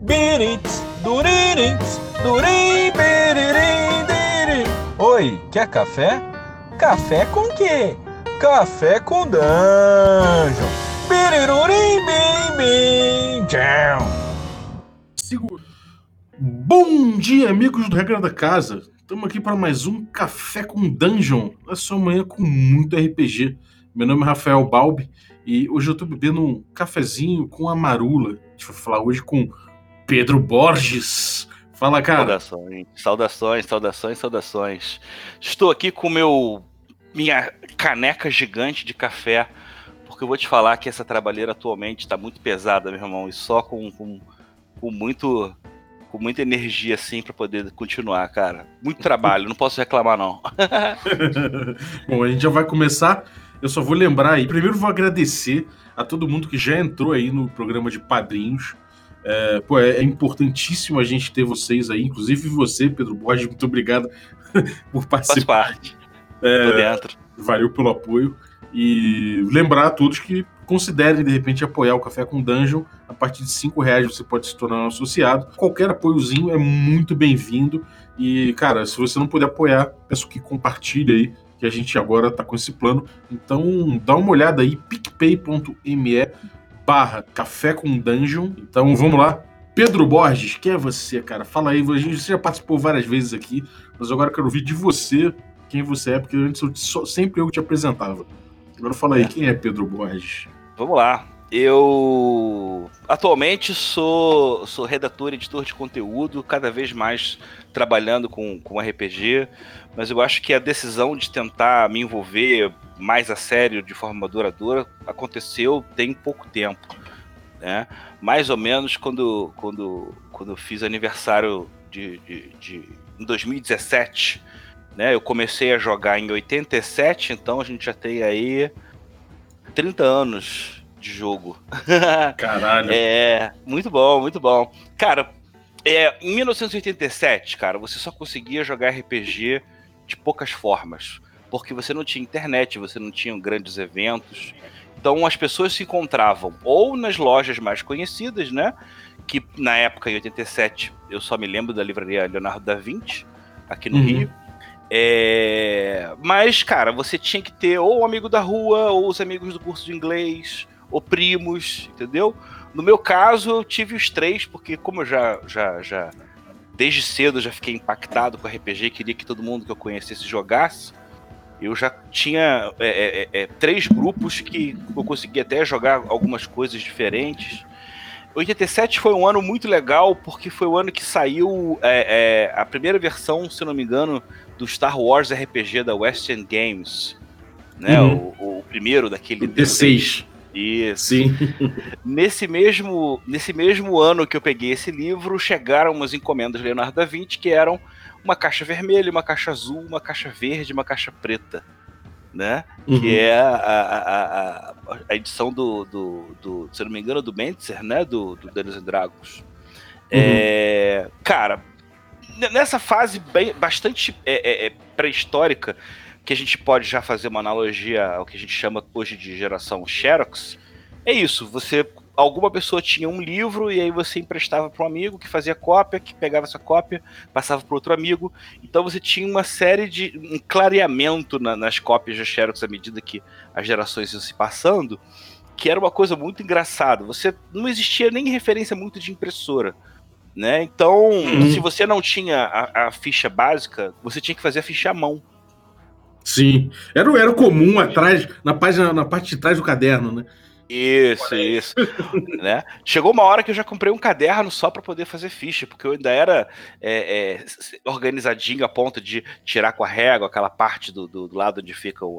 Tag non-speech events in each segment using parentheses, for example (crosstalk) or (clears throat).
Birits, duririts, durim, biririm, diri. Oi, quer café? Café com quê? Café com dungeon. Birirurim, bim, bim. Segura. Bom dia, amigos do Regra da Casa. Estamos aqui para mais um Café com Dungeon. Na sua manhã com muito RPG. Meu nome é Rafael Balbi e hoje eu estou bebendo um cafezinho com a marula. A gente vai falar hoje com Pedro Borges. Fala, cara. Saudações, saudações, saudações, saudações. Estou aqui com meu minha caneca gigante de café, porque eu vou te falar que essa trabalheira atualmente está muito pesada, meu irmão, e só com, com, com muito com muita energia assim para poder continuar, cara. Muito trabalho, não posso reclamar não. (laughs) Bom, a gente já vai começar. Eu só vou lembrar aí. Primeiro vou agradecer a todo mundo que já entrou aí no programa de padrinhos. É, pô, é, é importantíssimo a gente ter vocês aí, inclusive você, Pedro Borges, muito obrigado (laughs) por participar. Faz parte. É, dentro. Valeu pelo apoio. E lembrar a todos que considerem, de repente, apoiar o Café com Dungeon. A partir de cinco reais você pode se tornar um associado. Qualquer apoiozinho é muito bem-vindo. E, cara, se você não puder apoiar, peço que compartilhe aí, que a gente agora tá com esse plano. Então, dá uma olhada aí, picpay.me barra Café com Dungeon. Então, vamos lá. Pedro Borges, quem é você, cara? Fala aí, você já participou várias vezes aqui, mas agora eu quero ouvir de você quem você é, porque antes eu, só, sempre eu te apresentava. Agora fala aí, é. quem é Pedro Borges? Vamos lá. Eu atualmente sou, sou redator e editor de conteúdo, cada vez mais trabalhando com, com RPG, mas eu acho que a decisão de tentar me envolver mais a sério, de forma duradoura, aconteceu tem pouco tempo. Né? Mais ou menos quando, quando, quando eu fiz aniversário de, de, de em 2017. Né? Eu comecei a jogar em 87, então a gente já tem aí 30 anos de jogo. (laughs) Caralho. é, muito bom, muito bom. Cara, é, em 1987, cara, você só conseguia jogar RPG de poucas formas. Porque você não tinha internet, você não tinha grandes eventos. Então as pessoas se encontravam ou nas lojas mais conhecidas, né? Que na época, em 87, eu só me lembro da livraria Leonardo da Vinci, aqui no uhum. Rio. É... Mas, cara, você tinha que ter ou o amigo da rua, ou os amigos do curso de inglês, ou primos, entendeu? No meu caso, eu tive os três, porque como eu já, já, já desde cedo já fiquei impactado com RPG, queria que todo mundo que eu conhecesse jogasse. Eu já tinha é, é, é, é três grupos que eu consegui até jogar algumas coisas diferentes. 87 foi um ano muito legal, porque foi o ano que saiu é, é, a primeira versão, se não me engano, do Star Wars RPG da West End Games. Né? Uhum. O, o, primeiro daquele D6. Isso. Sim. nesse mesmo, nesse mesmo ano que eu peguei esse livro, chegaram umas encomendas Leonardo da Vinci que eram uma caixa vermelha, uma caixa azul, uma caixa verde, uma caixa preta. Né? Uhum. Que é a, a, a, a edição do, do, do, se não me engano, do Mentzer, né? Do, do Dungeons and Dragons. Uhum. É, cara, nessa fase bem, bastante é, é, é, pré-histórica, que a gente pode já fazer uma analogia ao que a gente chama hoje de geração Xerox, é isso. Você alguma pessoa tinha um livro e aí você emprestava para um amigo que fazia cópia, que pegava essa cópia, passava para outro amigo. Então você tinha uma série de um clareamento na, nas cópias de Xerox à medida que as gerações iam se passando, que era uma coisa muito engraçada. Você não existia nem referência muito de impressora. Né? Então, uhum. se você não tinha a, a, ficha básica, você tinha que fazer a ficha à mão. Sim, era, era comum atrás, na página, na parte de trás do caderno, né? Isso, isso. (laughs) né? Chegou uma hora que eu já comprei um caderno só para poder fazer ficha, porque eu ainda era é, é, organizadinho a ponto de tirar com a régua aquela parte do, do, do lado onde ficam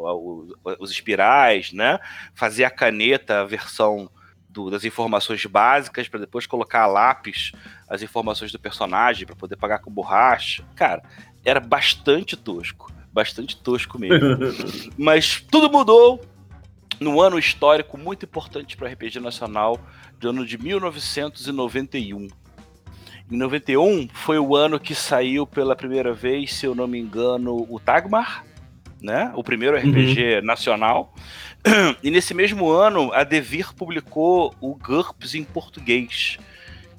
os espirais, né? Fazer a caneta, a versão do, das informações básicas para depois colocar a lápis as informações do personagem para poder pagar com borracha. Cara, era bastante tosco. Bastante tosco mesmo. (laughs) Mas tudo mudou no ano histórico muito importante para o RPG nacional, do ano de 1991. Em 91 foi o ano que saiu pela primeira vez, se eu não me engano, o Tagmar, né? O primeiro RPG uhum. nacional. (clears throat) E nesse mesmo ano, a Devir publicou o GURPS em português,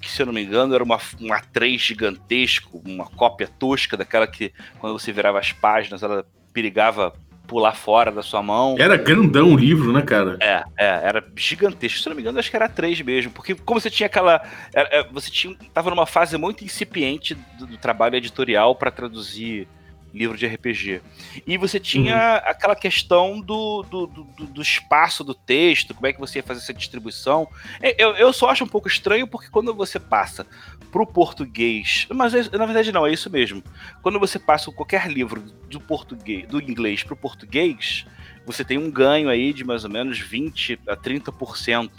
que, se eu não me engano, era uma, um A3 gigantesco, uma cópia tosca daquela que, quando você virava as páginas, ela perigava pular fora da sua mão. Era grandão o livro, né, cara? É, é, era gigantesco. Se eu não me engano, acho que era três mesmo. Porque como você tinha aquela. Era, é, você tinha, tava numa fase muito incipiente do, do trabalho editorial para traduzir livro de RPG. E você tinha uhum. aquela questão do, do, do, do, espaço do texto, como é que você ia fazer essa distribuição. É, eu, eu só acho um pouco estranho porque quando você passa para o português, mas é, na verdade não, é isso mesmo. Quando você passa qualquer livro do português, do inglês para o português, você tem um ganho aí de mais ou menos 20 a 30%,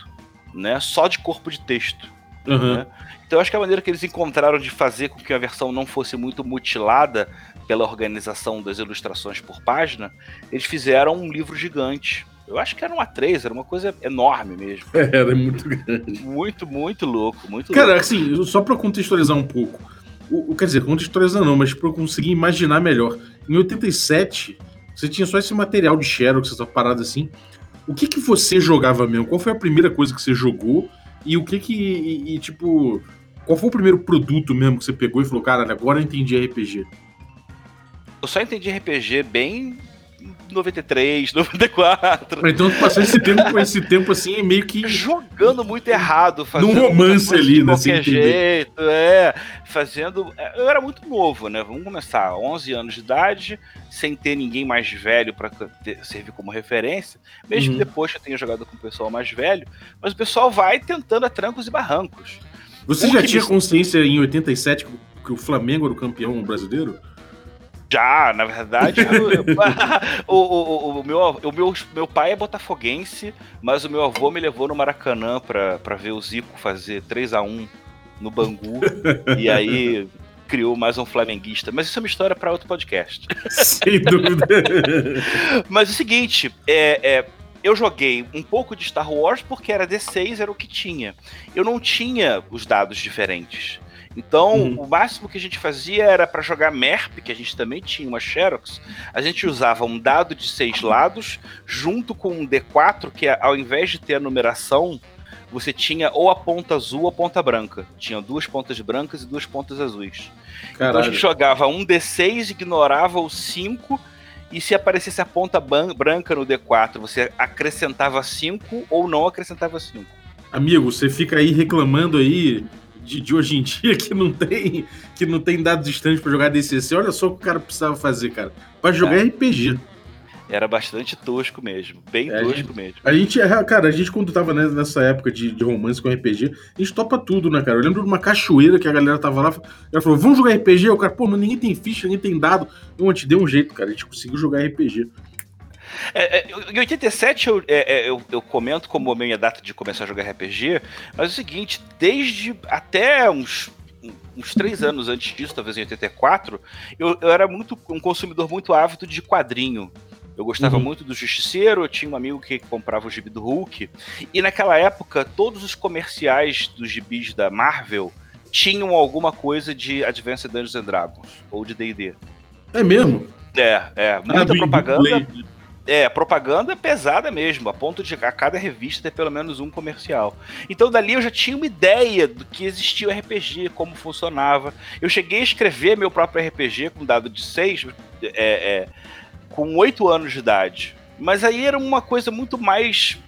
né, só de corpo de texto. Uhum. Né? Então eu acho que a maneira que eles encontraram de fazer com que a versão não fosse muito mutilada pela organização das ilustrações por página, eles fizeram um livro gigante. Eu acho que era um A3, era uma coisa enorme mesmo. (laughs) É, era muito grande. Muito, muito louco, muito Cara, louco. assim, só para contextualizar um pouco. O, quer dizer, contextualizar não, mas para eu conseguir imaginar melhor. Em 87, você tinha só esse material de Xerox, essa parada assim. O que que você jogava mesmo? Qual foi a primeira coisa que você jogou? E o que que, e, e, tipo, qual foi o primeiro produto mesmo que você pegou e falou, cara, agora eu entendi RPG? Eu só entendi RPG bem 93, 94. (laughs) Então tu passou esse tempo, esse tempo assim, meio que. Jogando muito errado, fazendo. Num romance ali, né? De qualquer jeito, é. Fazendo. É, eu era muito novo, né? Vamos começar, 11 anos de idade, sem ter ninguém mais velho para servir como referência. Mesmo uhum. depois que eu tenha jogado com o pessoal mais velho, mas o pessoal vai tentando a trancos e barrancos. Você já tinha me... consciência em 87 que o Flamengo era o campeão brasileiro? Já, na verdade, (laughs) (laughs) o, o, o, meu, o meu, meu pai é botafoguense, mas o meu avô me levou no Maracanã pra, pra ver o Zico fazer 3 a 1 no Bangu. (laughs) e aí criou mais um flamenguista. Mas isso é uma história para outro podcast. Sem dúvida. mas é o seguinte, é, é, eu joguei um pouco de Star Wars porque era D6, era o que tinha. Eu não tinha os dados diferentes. Então, uhum. o máximo que a gente fazia era para jogar MERP, que a gente também tinha uma Xerox, a gente usava um dado de seis lados, junto com um D4, que ao invés de ter a numeração, você tinha ou a ponta azul ou a ponta branca. Tinha duas pontas brancas e duas pontas azuis. Caralho. Então a gente jogava um D6, ignorava o 5, e se aparecesse a ponta branca no D4, você acrescentava 5 ou não acrescentava 5. Amigo, você fica aí reclamando aí de, de, hoje em dia (laughs) que não tem que não tem dados distantes para jogar DCC. Olha só o que o cara precisava fazer, cara. Para jogar é. RPG. Era bastante tosco mesmo, bem é, tosco a gente, mesmo. A gente, é, cara, a gente quando tava nessa época de, de, romance com RPG, a gente topa tudo, né, cara? Eu lembro de uma cachoeira que a galera tava lá, ela falou, vamos jogar RPG? O cara, pô, mas ninguém tem ficha, ninguém tem dado. Então, a gente deu um jeito, cara, a gente conseguiu jogar RPG. É, é, em 87 eu, é, é, eu, eu, comento como a minha data de começar a jogar RPG, mas é o seguinte, desde até uns, uns três anos antes disso, talvez em 84, eu, eu era muito um consumidor muito ávido de quadrinho. Eu gostava uhum. muito do Justiceiro, eu tinha um amigo que comprava o gibi do Hulk, e naquela época todos os comerciais dos gibis da Marvel tinham alguma coisa de Advanced Dungeons and Dragons, ou de D&D. É mesmo? É, é. Muita ah, propaganda. É, propaganda pesada mesmo, a ponto de a cada revista ter pelo menos um comercial. Então dali eu já tinha uma ideia do que existia o RPG, como funcionava. Eu cheguei a escrever meu próprio RPG com dado de 6, é, é, com 8 anos de idade. Mas aí era uma coisa muito mais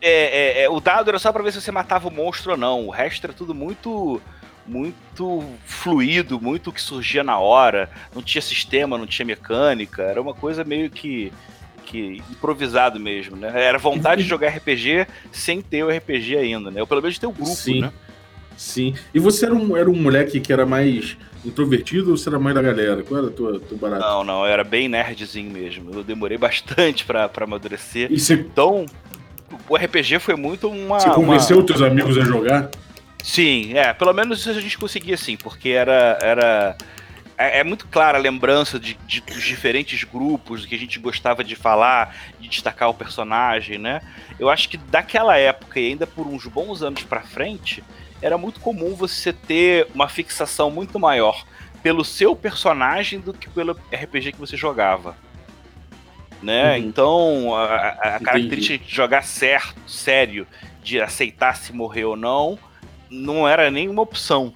é, é, é, o dado era só para ver se você matava o monstro ou não. O resto era tudo muito muito fluido, muito que surgia na hora, não tinha sistema, não tinha mecânica, era uma coisa meio que que improvisado mesmo, né? Era vontade de jogar RPG sem ter o RPG ainda, né? Ou pelo menos ter o grupo, Sim. né? Sim. E você era um, era um moleque que era mais introvertido ou você era mais da galera? Qual era o teu, teu barato? Não, não, eu era bem nerdzinho mesmo. Eu demorei bastante pra, pra amadurecer. Você... Então, o RPG foi muito uma. Você convenceu uma... teus amigos a jogar? Sim, é, pelo menos isso a gente conseguia sim, porque era. era é, é muito clara a lembrança de, de, dos diferentes grupos, do que a gente gostava de falar, de destacar o personagem, né? Eu acho que daquela época e ainda por uns bons anos para frente, era muito comum você ter uma fixação muito maior pelo seu personagem do que pelo RPG que você jogava. Né? Uhum. Então, a, a característica de jogar certo, sério, de aceitar se morrer ou não, não era nenhuma opção,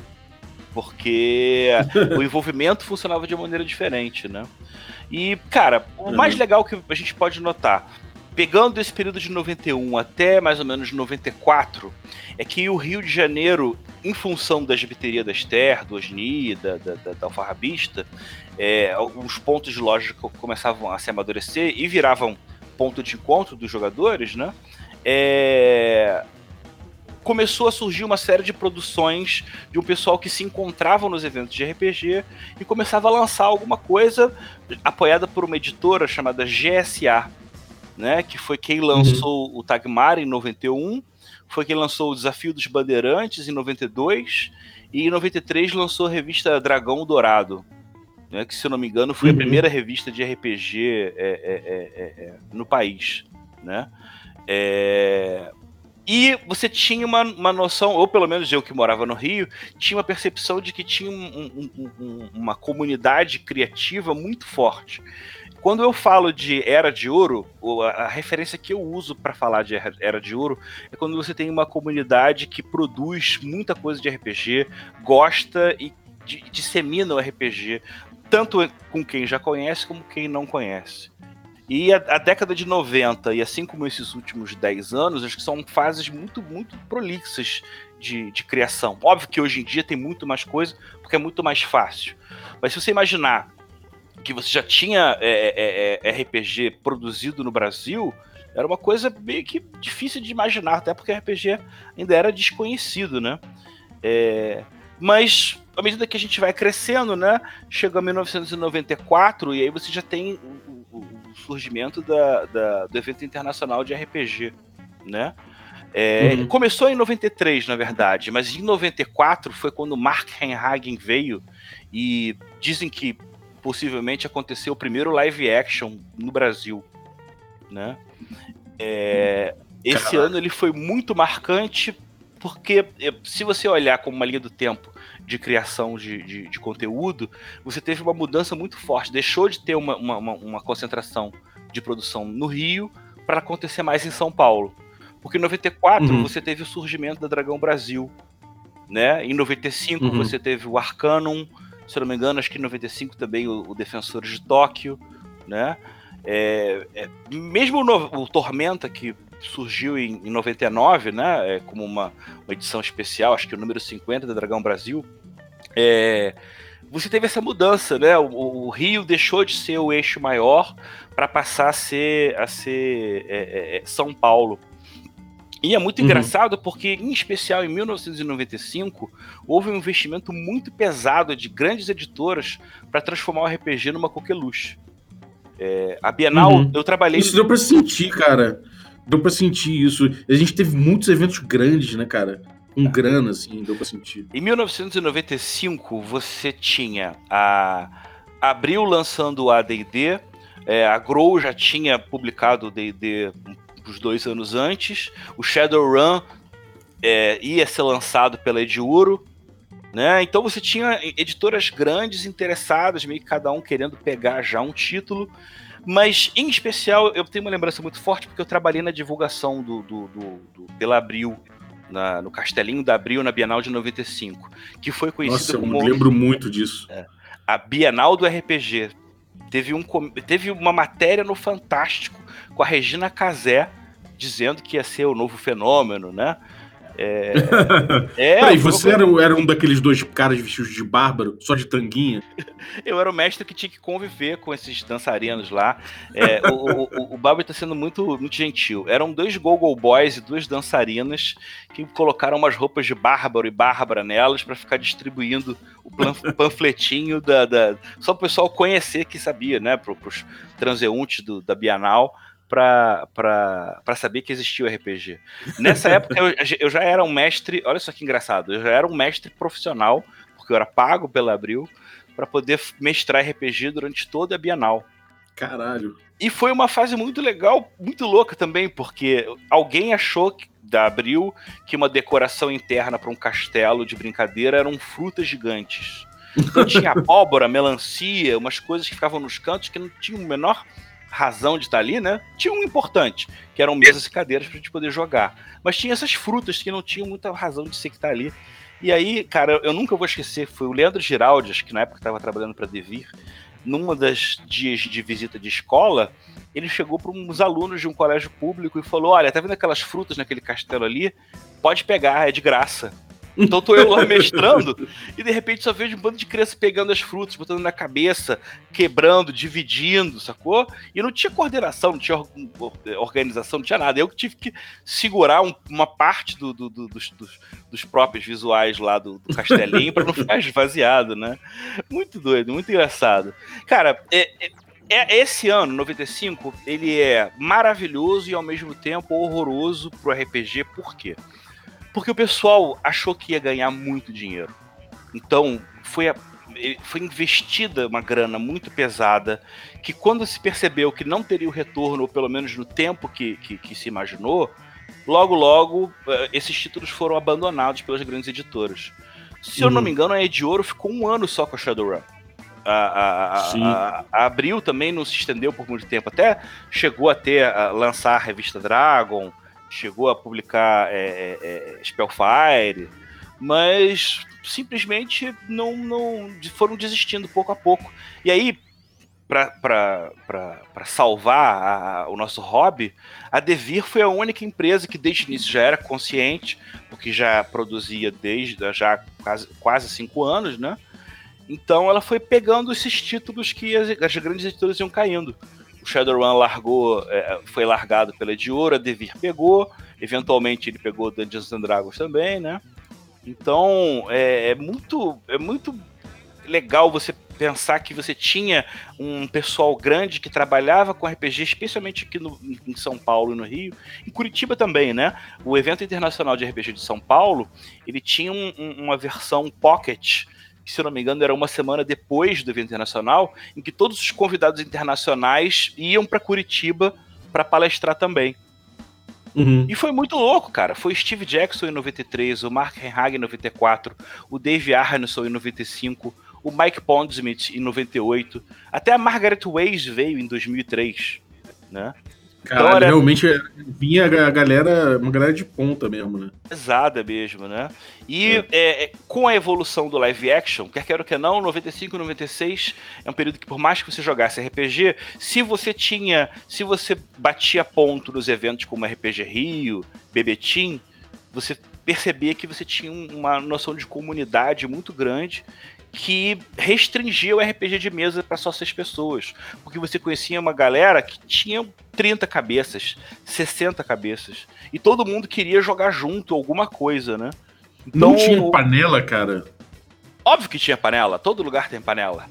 porque (laughs) o envolvimento funcionava de maneira diferente, né? E, cara, o Uhum. mais legal que a gente pode notar, pegando esse período de 91 até mais ou menos 94, é que o Rio de Janeiro, em função da gibiteria da Esther, do Osni, da, da, da, da Alfarrabista, é, os pontos de loja co- começavam a se amadurecer e viravam ponto de encontro dos jogadores, né? É, começou a surgir uma série de produções de um pessoal que se encontravam nos eventos de RPG e começava a lançar alguma coisa apoiada por uma editora chamada GSA, né, que foi quem lançou o Tagmar em 91, foi quem lançou o Desafio dos Bandeirantes em 92 e em 93 lançou a revista Dragão Dourado, né, que se eu não me engano foi a Uhum. primeira revista de RPG é, é, é, é, é, no país, né? É, e você tinha uma, uma noção, ou pelo menos eu que morava no Rio, tinha uma percepção de que tinha um- um- um- uma comunidade criativa muito forte. Quando eu falo de Era de Ouro, a, referência que eu uso para falar de Era- de Ouro é quando você tem uma comunidade que produz muita coisa de RPG, gosta e di- dissemina o RPG, tanto com quem já conhece como quem não conhece. E a, a década de 90, e assim como esses últimos 10 anos, acho que são fases muito, muito prolixas de, de criação. Óbvio que hoje em dia tem muito mais coisa, porque é muito mais fácil. Mas se você imaginar que você já tinha é, é, é, RPG produzido no Brasil, era uma coisa meio que difícil de imaginar, até porque RPG ainda era desconhecido, né? É, mas à medida que a gente vai crescendo, né? Chega a 1994 e aí você já tem surgimento da, da- do evento internacional de RPG, né? É, Uhum. Começou em 93, na verdade, mas em 94 foi quando Mark Henhagen veio e dizem que possivelmente aconteceu o primeiro live action no Brasil, né? É, esse ano ele foi muito marcante porque eh, se você olhar como uma linha do tempo de criação de, de, de conteúdo, você teve uma mudança muito forte. Deixou de ter uma, uma, uma- concentração de produção no Rio para acontecer mais em São Paulo. Porque em 94 Uhum. você teve o surgimento da Dragão Brasil. Né? Em 95 Uhum. você teve o Arcanum, se eu não me engano, acho que em 95 também o, o Defensores de Tóquio. Né? É, é, mesmo o, no- o Tormenta, que surgiu em, em 99, né, é, como uma, uma edição especial, acho que o número 50 da Dragão Brasil, é, você teve essa mudança, né? O, o Rio deixou de ser o eixo maior para passar a ser, a ser é, é, é, São Paulo. E é muito Uhum. engraçado porque, em especial em 1995, houve um investimento muito pesado de grandes editoras para transformar o RPG numa coqueluche. É, a Bienal, Uhum. eu trabalhei. Isso deu pra sentir, cara. Deu pra sentir isso. A gente teve muitos eventos grandes, né, cara? Com grana, assim, deu pra sentir. Em 1995, você tinha a Abril lançando o AD&D, é, a Grow já tinha publicado o D&D uns dois anos antes, o Shadowrun é, ia ser lançado pela Ediuro, né? Então você tinha editoras grandes interessadas, meio que cada um querendo pegar já um título, mas em especial eu tenho uma lembrança muito forte porque eu trabalhei na divulgação do, do, do, do pela Abril, na- no Castelinho da Abril na Bienal de 95, que foi conhecida Nossa, eu como me lembro muito disso. a Bienal do RPG. Teve, um, teve uma matéria no Fantástico com a Regina Casé dizendo que ia ser o novo fenômeno, né? É, (laughs) é, Peraí, você era, era um daqueles dois caras vestidos de bárbaro, só de tanguinha? (laughs) Eu era o mestre que tinha que conviver com esses dançarinos lá. É, o, o, o, o Barbie tá sendo muito, muito gentil. Eram dois Gogo Boys e duas dançarinas que colocaram umas roupas de bárbaro e bárbara nelas para ficar distribuindo o panfletinho da, da- Só o pessoal conhecer que sabia, né? Pro, pros transeuntes do, da Bienal. Para saber que existia o RPG. Nessa (laughs) época eu, eu já era um mestre, olha só que engraçado, eu já era um mestre profissional, porque eu era pago pela Abril, para poder mestrar RPG durante toda a Bienal. Caralho. E foi uma fase muito legal, muito louca também, porque alguém achou que, da Abril que uma decoração interna para um castelo de brincadeira eram frutas gigantes. (laughs) Então tinha abóbora, melancia, umas coisas que ficavam nos cantos que não tinham o menor razão de estar ali, né? Tinha um importante, que eram mesas e cadeiras pra gente poder jogar. Mas tinha essas frutas que não tinham muita razão de ser que tá ali. E aí, cara, eu nunca vou esquecer, foi o Leandro Giraldi, acho que na época estava trabalhando para Devir, numa das dias de visita de escola, ele chegou para uns alunos de um colégio público e falou: Olha, tá vendo aquelas frutas naquele castelo ali? Pode pegar, é de graça. Então tô eu lá mestrando e de repente só vejo um bando de criança pegando as frutas, botando na cabeça, quebrando, dividindo, sacou? E não tinha coordenação, não tinha organização, não tinha nada. Eu tive que segurar um, uma parte do, do, do, dos, dos, dos, próprios visuais lá do, castelinho para não ficar esvaziado, né? Muito doido, muito engraçado. Cara, é, é, é, esse ano, 95, ele é maravilhoso e ao mesmo tempo horroroso pro RPG, por quê? Porque o pessoal achou que ia ganhar muito dinheiro. Então, foi, a, foi investida uma grana muito pesada, que quando se percebeu que não teria o retorno, ou pelo menos no tempo que, que, que se imaginou, logo, logo, eh, esses títulos foram abandonados pelas grandes editoras. Se eu não uhum. me engano, a Edioro ficou um ano só com a Shadowrun. A, a, a, a, Abril também não se estendeu por muito tempo. Até chegou a ter a lançar a revista Dragon, chegou a publicar é, é, é, Spellfire, mas simplesmente não, não foram desistindo pouco a pouco. E aí, para salvar a, o nosso hobby, a Devir foi a única empresa que desde o início já era consciente, porque já produzia desde já quase, quase cinco anos, né? Então ela foi pegando esses títulos que as, as grandes editoras iam caindo o Shadowrun largou, é, foi largado pela Ediora, Devir pegou, eventualmente ele pegou Dungeons and Dragons também, né? Então é, é, muito, é muito legal você pensar que você tinha um pessoal grande que trabalhava com RPG, especialmente aqui no, em São Paulo e no Rio, em Curitiba também, né? O evento internacional de RPG de São Paulo, ele tinha um, um, uma versão pocket que, se eu não me engano, era uma semana depois do evento internacional, em que todos os convidados internacionais iam para Curitiba para palestrar também. Uhum. E foi muito louco, cara. Foi Steve Jackson em 93, o Mark Henhagen em 94, o Dave Arneson em 95, o Mike Pondsmith em 98, até a Margaret Weiss veio em 2003, né? Cara, então, era... realmente vinha a galera, uma galera de ponta mesmo, né? Pesada mesmo, né? E é. É, é com a evolução do live action, quer queira ou quer não, 95 e 96 é um período que, por mais que você jogasse RPG, se você tinha, se você batia ponto nos eventos como RPG Rio, Bebetim, você percebia que você tinha uma noção de comunidade muito grande que restringia o RPG de mesa para só seis pessoas. Porque você conhecia uma galera que tinha 30 cabeças, 60 cabeças. E todo mundo queria jogar junto alguma coisa, né? Então, Não tinha panela, cara. Óbvio que tinha panela, todo lugar tem panela.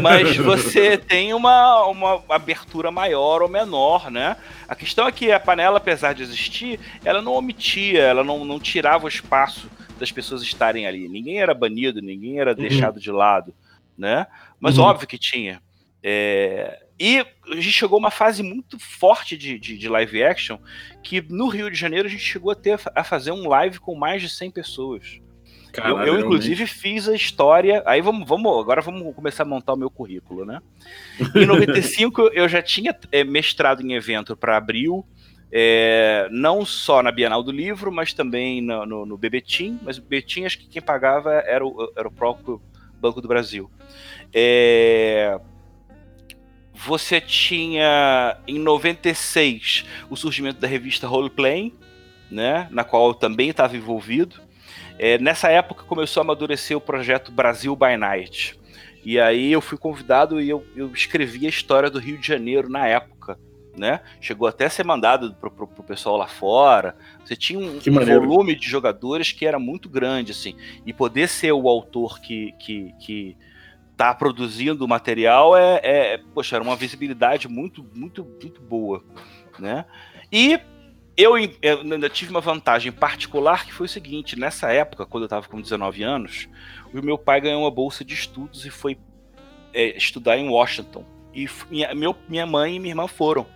Mas (laughs) você tem uma, uma abertura maior ou menor, né? A questão é que a panela, apesar de existir, ela não omitia, ela não, não tirava o espaço das pessoas estarem ali. Ninguém era banido, ninguém era uhum. deixado de lado, né? Mas uhum. óbvio que tinha. É... E a gente chegou a uma fase muito forte de, de, de, live action, que no Rio de Janeiro a gente chegou a, ter, a fazer um live com mais de 100 pessoas. Caralho, eu, eu inclusive, fiz a história. Aí vamos, vamos, agora vamos começar a montar o meu currículo, né? Em 95 eu já tinha é, mestrado em evento para abril, é, não só na Bienal do Livro, mas também no, no, no Bebetim. Mas o Bebetim, acho que quem pagava era o, era o próprio Banco do Brasil. É, você tinha, em 96, o surgimento da revista Roleplay, né, na qual eu também estava envolvido. É, nessa época começou a amadurecer o projeto Brasil by Night. E aí eu fui convidado e eu, eu escrevi a história do Rio de Janeiro na época né? Chegou até a ser mandado pro, pro, pro pessoal lá fora. Você tinha um, um volume de jogadores que era muito grande, assim. E poder ser o autor que, que, que tá produzindo o material é, é, poxa, era uma visibilidade muito, muito, muito boa, né? E eu, eu ainda tive uma vantagem particular que foi o seguinte: nessa época, quando eu estava com 19 anos, o meu pai ganhou uma bolsa de estudos e foi é, estudar em Washington. E minha, meu, minha mãe e minha irmã foram.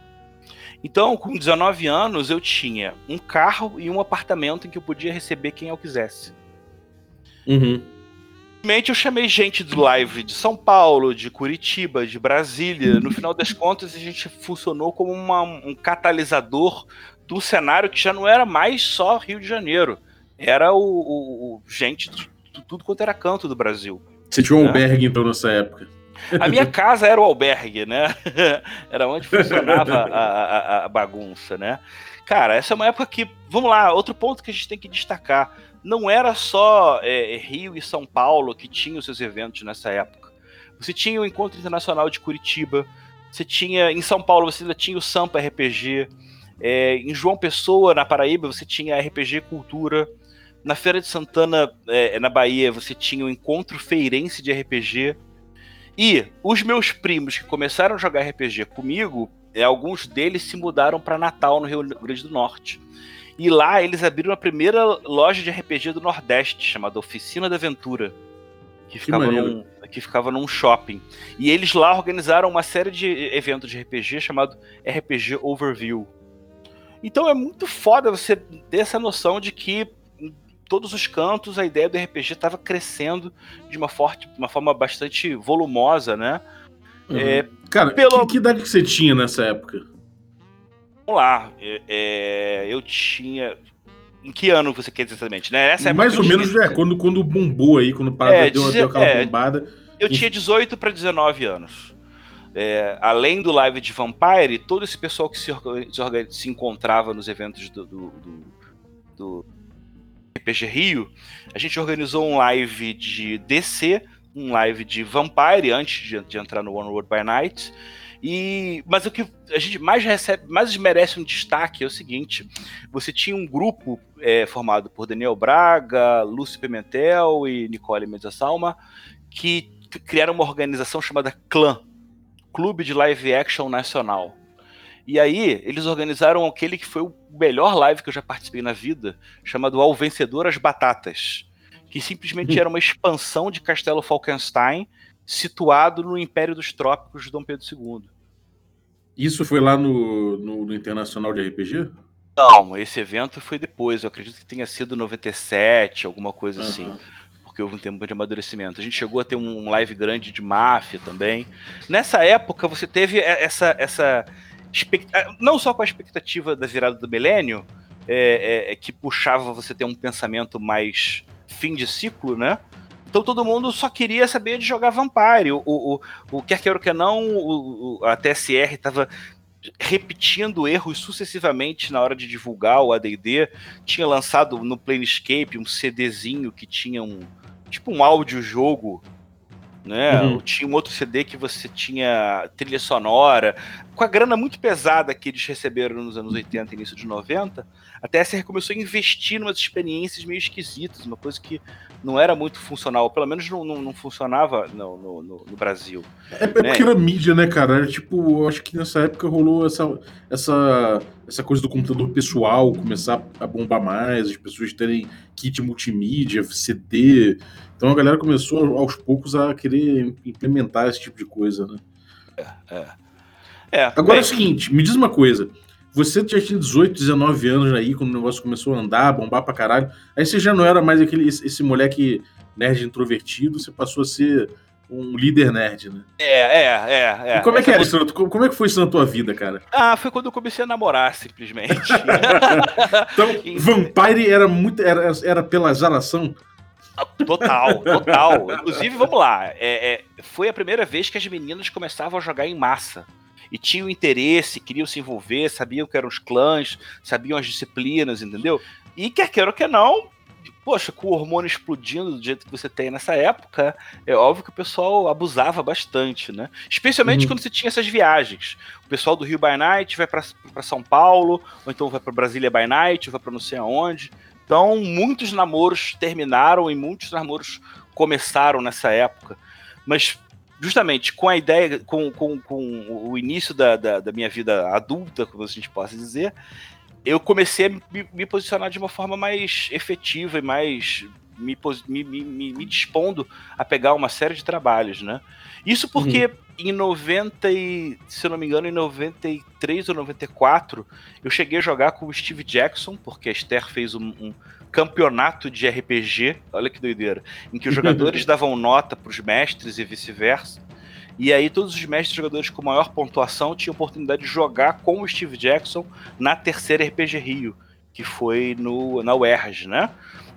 Então, com 19 anos, eu tinha um carro e um apartamento em que eu podia receber quem eu quisesse. Uhum. Eu chamei gente do live de São Paulo, de Curitiba, de Brasília. No final das contas, a gente funcionou como uma, um catalisador do cenário que já não era mais só Rio de Janeiro. Era o, o, o gente de tudo quanto era canto do Brasil. Você tinha um né? albergue, então, nessa época? A minha casa era o albergue, né? (laughs) era onde funcionava a, a, a bagunça, né? Cara, essa é uma época que. Vamos lá, outro ponto que a gente tem que destacar não era só é, Rio e São Paulo que tinham seus eventos nessa época. Você tinha o Encontro Internacional de Curitiba, você tinha em São Paulo você ainda tinha o Sampa RPG, é, em João Pessoa na Paraíba você tinha RPG Cultura, na Feira de Santana é, na Bahia você tinha o Encontro Feirense de RPG e os meus primos que começaram a jogar RPG comigo, é, alguns deles se mudaram para Natal no Rio Grande do Norte. E lá eles abriram a primeira loja de RPG do Nordeste, chamada Oficina da Aventura. Que ficava, que num, que ficava num shopping. E eles lá organizaram uma série de eventos de RPG chamado RPG Overview. Então é muito foda você ter essa noção de que todos os cantos a ideia do RPG estava crescendo de uma, forte, uma forma bastante volumosa, né? Uhum. É, Cara, pelo... que, que idade que você tinha nessa época? Vamos lá. É, eu tinha. Em que ano você quer dizer exatamente? Né? Essa Mais ou menos é, quando, quando bombou aí, quando parada é, deu, deu aquela é, bombada. Eu tinha 18 para 19 anos. É, além do live de Vampire, todo esse pessoal que se, se, se encontrava nos eventos do, do, do, do, RPG Rio, a gente organizou um live de DC, um live de Vampire antes de, de entrar no One World by Night e, mas o que a gente mais recebe, mais merece um destaque é o seguinte: você tinha um grupo é, formado por Daniel Braga, Lúcio Pimentel e Nicole Salma que criaram uma organização chamada Clã Clube de Live Action Nacional. E aí, eles organizaram aquele que foi o melhor live que eu já participei na vida, chamado Ao Vencedor as Batatas, que simplesmente era uma expansão de Castelo Falkenstein situado no Império dos Trópicos de Dom Pedro II. Isso foi lá no, no, no, Internacional de RPG? Não, esse evento foi depois. Eu acredito que tenha sido 97, alguma coisa uhum. assim. Porque houve um tempo de amadurecimento. A gente chegou a ter um live grande de máfia também. Nessa época, você teve essa. essa não só com a expectativa da virada do milênio, é, é, é que puxava você ter um pensamento mais fim de ciclo, né? Então todo mundo só queria saber de jogar Vampire. O, o, o quer queira ou quer não, o, a TSR estava repetindo erros sucessivamente na hora de divulgar o AD&D. Tinha lançado no Planescape um CDzinho que tinha um tipo um áudio jogo né? Uhum. Tinha um outro CD que você tinha trilha sonora. Com a grana muito pesada que eles receberam nos anos 80 e início de 90, a TSR começou a investir em umas experiências meio esquisitas, uma coisa que não era muito funcional, pelo menos não, não, não funcionava no, no, no, Brasil. É, é né? porque era mídia, né, cara? Era, tipo, acho que nessa época rolou essa, essa, essa coisa do computador pessoal começar a bombar mais, as pessoas terem kit multimídia, CD. Então a galera começou aos poucos a querer implementar esse tipo de coisa, né? É, é. é Agora é o seguinte, me diz uma coisa. Você já tinha 18, 19 anos aí, quando o negócio começou a andar, bombar pra caralho. Aí você já não era mais aquele esse moleque nerd introvertido, você passou a ser um líder nerd, né? É, é, é. é. E como é que era isso? Como é que foi isso na tua vida, cara? Ah, foi quando eu comecei a namorar, simplesmente. (laughs) então, (laughs) Vampire era muito. Era, era pela zaração? Total, total. Inclusive, vamos lá. É, é, foi a primeira vez que as meninas começavam a jogar em massa e tinham interesse, queriam se envolver, sabiam que eram os clãs, sabiam as disciplinas, entendeu? E quer queira ou quer não, poxa, com o hormônio explodindo do jeito que você tem nessa época, é óbvio que o pessoal abusava bastante, né? Especialmente uhum. quando você tinha essas viagens. O pessoal do Rio by Night vai para São Paulo, ou então vai para Brasília by Night, ou vai para não sei aonde. Então, muitos namoros terminaram e muitos namoros começaram nessa época. Mas justamente com a ideia, com, com, com o início da, da, da, minha vida adulta, como a gente possa dizer, eu comecei a me, me posicionar de uma forma mais efetiva e mais me, me, me, me, dispondo a pegar uma série de trabalhos, né? Isso porque uhum. em 90 e, se eu não me engano, em 93 ou 94, eu cheguei a jogar com o Steve Jackson, porque a Esther fez um, um campeonato de RPG, olha que doideira, em que os (laughs) jogadores davam nota para os mestres e vice-versa. E aí todos os mestres jogadores com maior pontuação tinham oportunidade de jogar com o Steve Jackson na terceira RPG Rio, que foi no, na UERJ, né?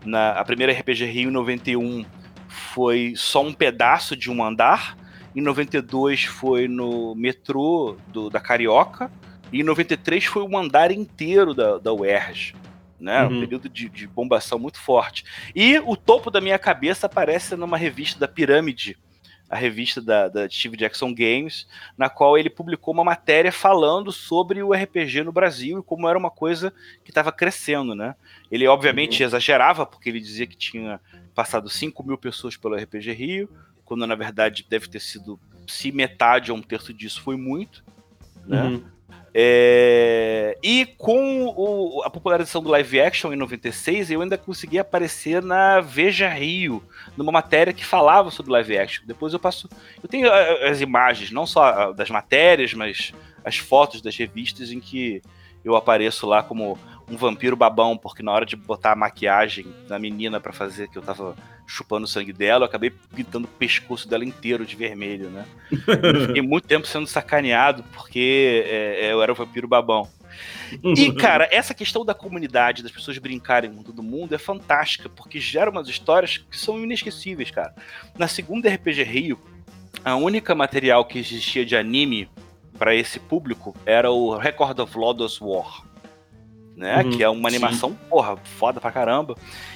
Na, a primeira RPG Rio em 91 foi só um pedaço de um andar, em 92 foi no metrô do, da Carioca, e em 93 foi um andar inteiro da, da UERJ. Né? Uhum. Um período de, de bombação muito forte. E o topo da minha cabeça aparece numa revista da Pirâmide, a revista da, da, Steve Jackson Games, na qual ele publicou uma matéria falando sobre o RPG no Brasil e como era uma coisa que estava crescendo, né? Ele obviamente uhum. exagerava, porque ele dizia que tinha passado 5 mil pessoas pelo RPG Rio, quando na verdade deve ter sido, se metade ou um terço disso foi muito, né? Uhum. É... E com o, a popularização do live action em 96, eu ainda consegui aparecer na Veja Rio, numa matéria que falava sobre live action. Depois eu passo. Eu tenho as imagens, não só das matérias, mas as fotos das revistas em que eu apareço lá como um vampiro babão, porque na hora de botar a maquiagem na menina para fazer que eu tava chupando o sangue dela, eu acabei pintando o pescoço dela inteiro de vermelho, né? Eu fiquei muito tempo sendo sacaneado porque é, é eu era o vampiro babão. E, (laughs) cara, essa questão da comunidade, das pessoas brincarem com todo mundo, é fantástica, porque gera umas histórias que são inesquecíveis, cara. Na segunda RPG Rio, a única material que existia de anime para esse público era o Record of Lodoss War né? Uhum, que é uma animação, sim. porra, foda pra caramba.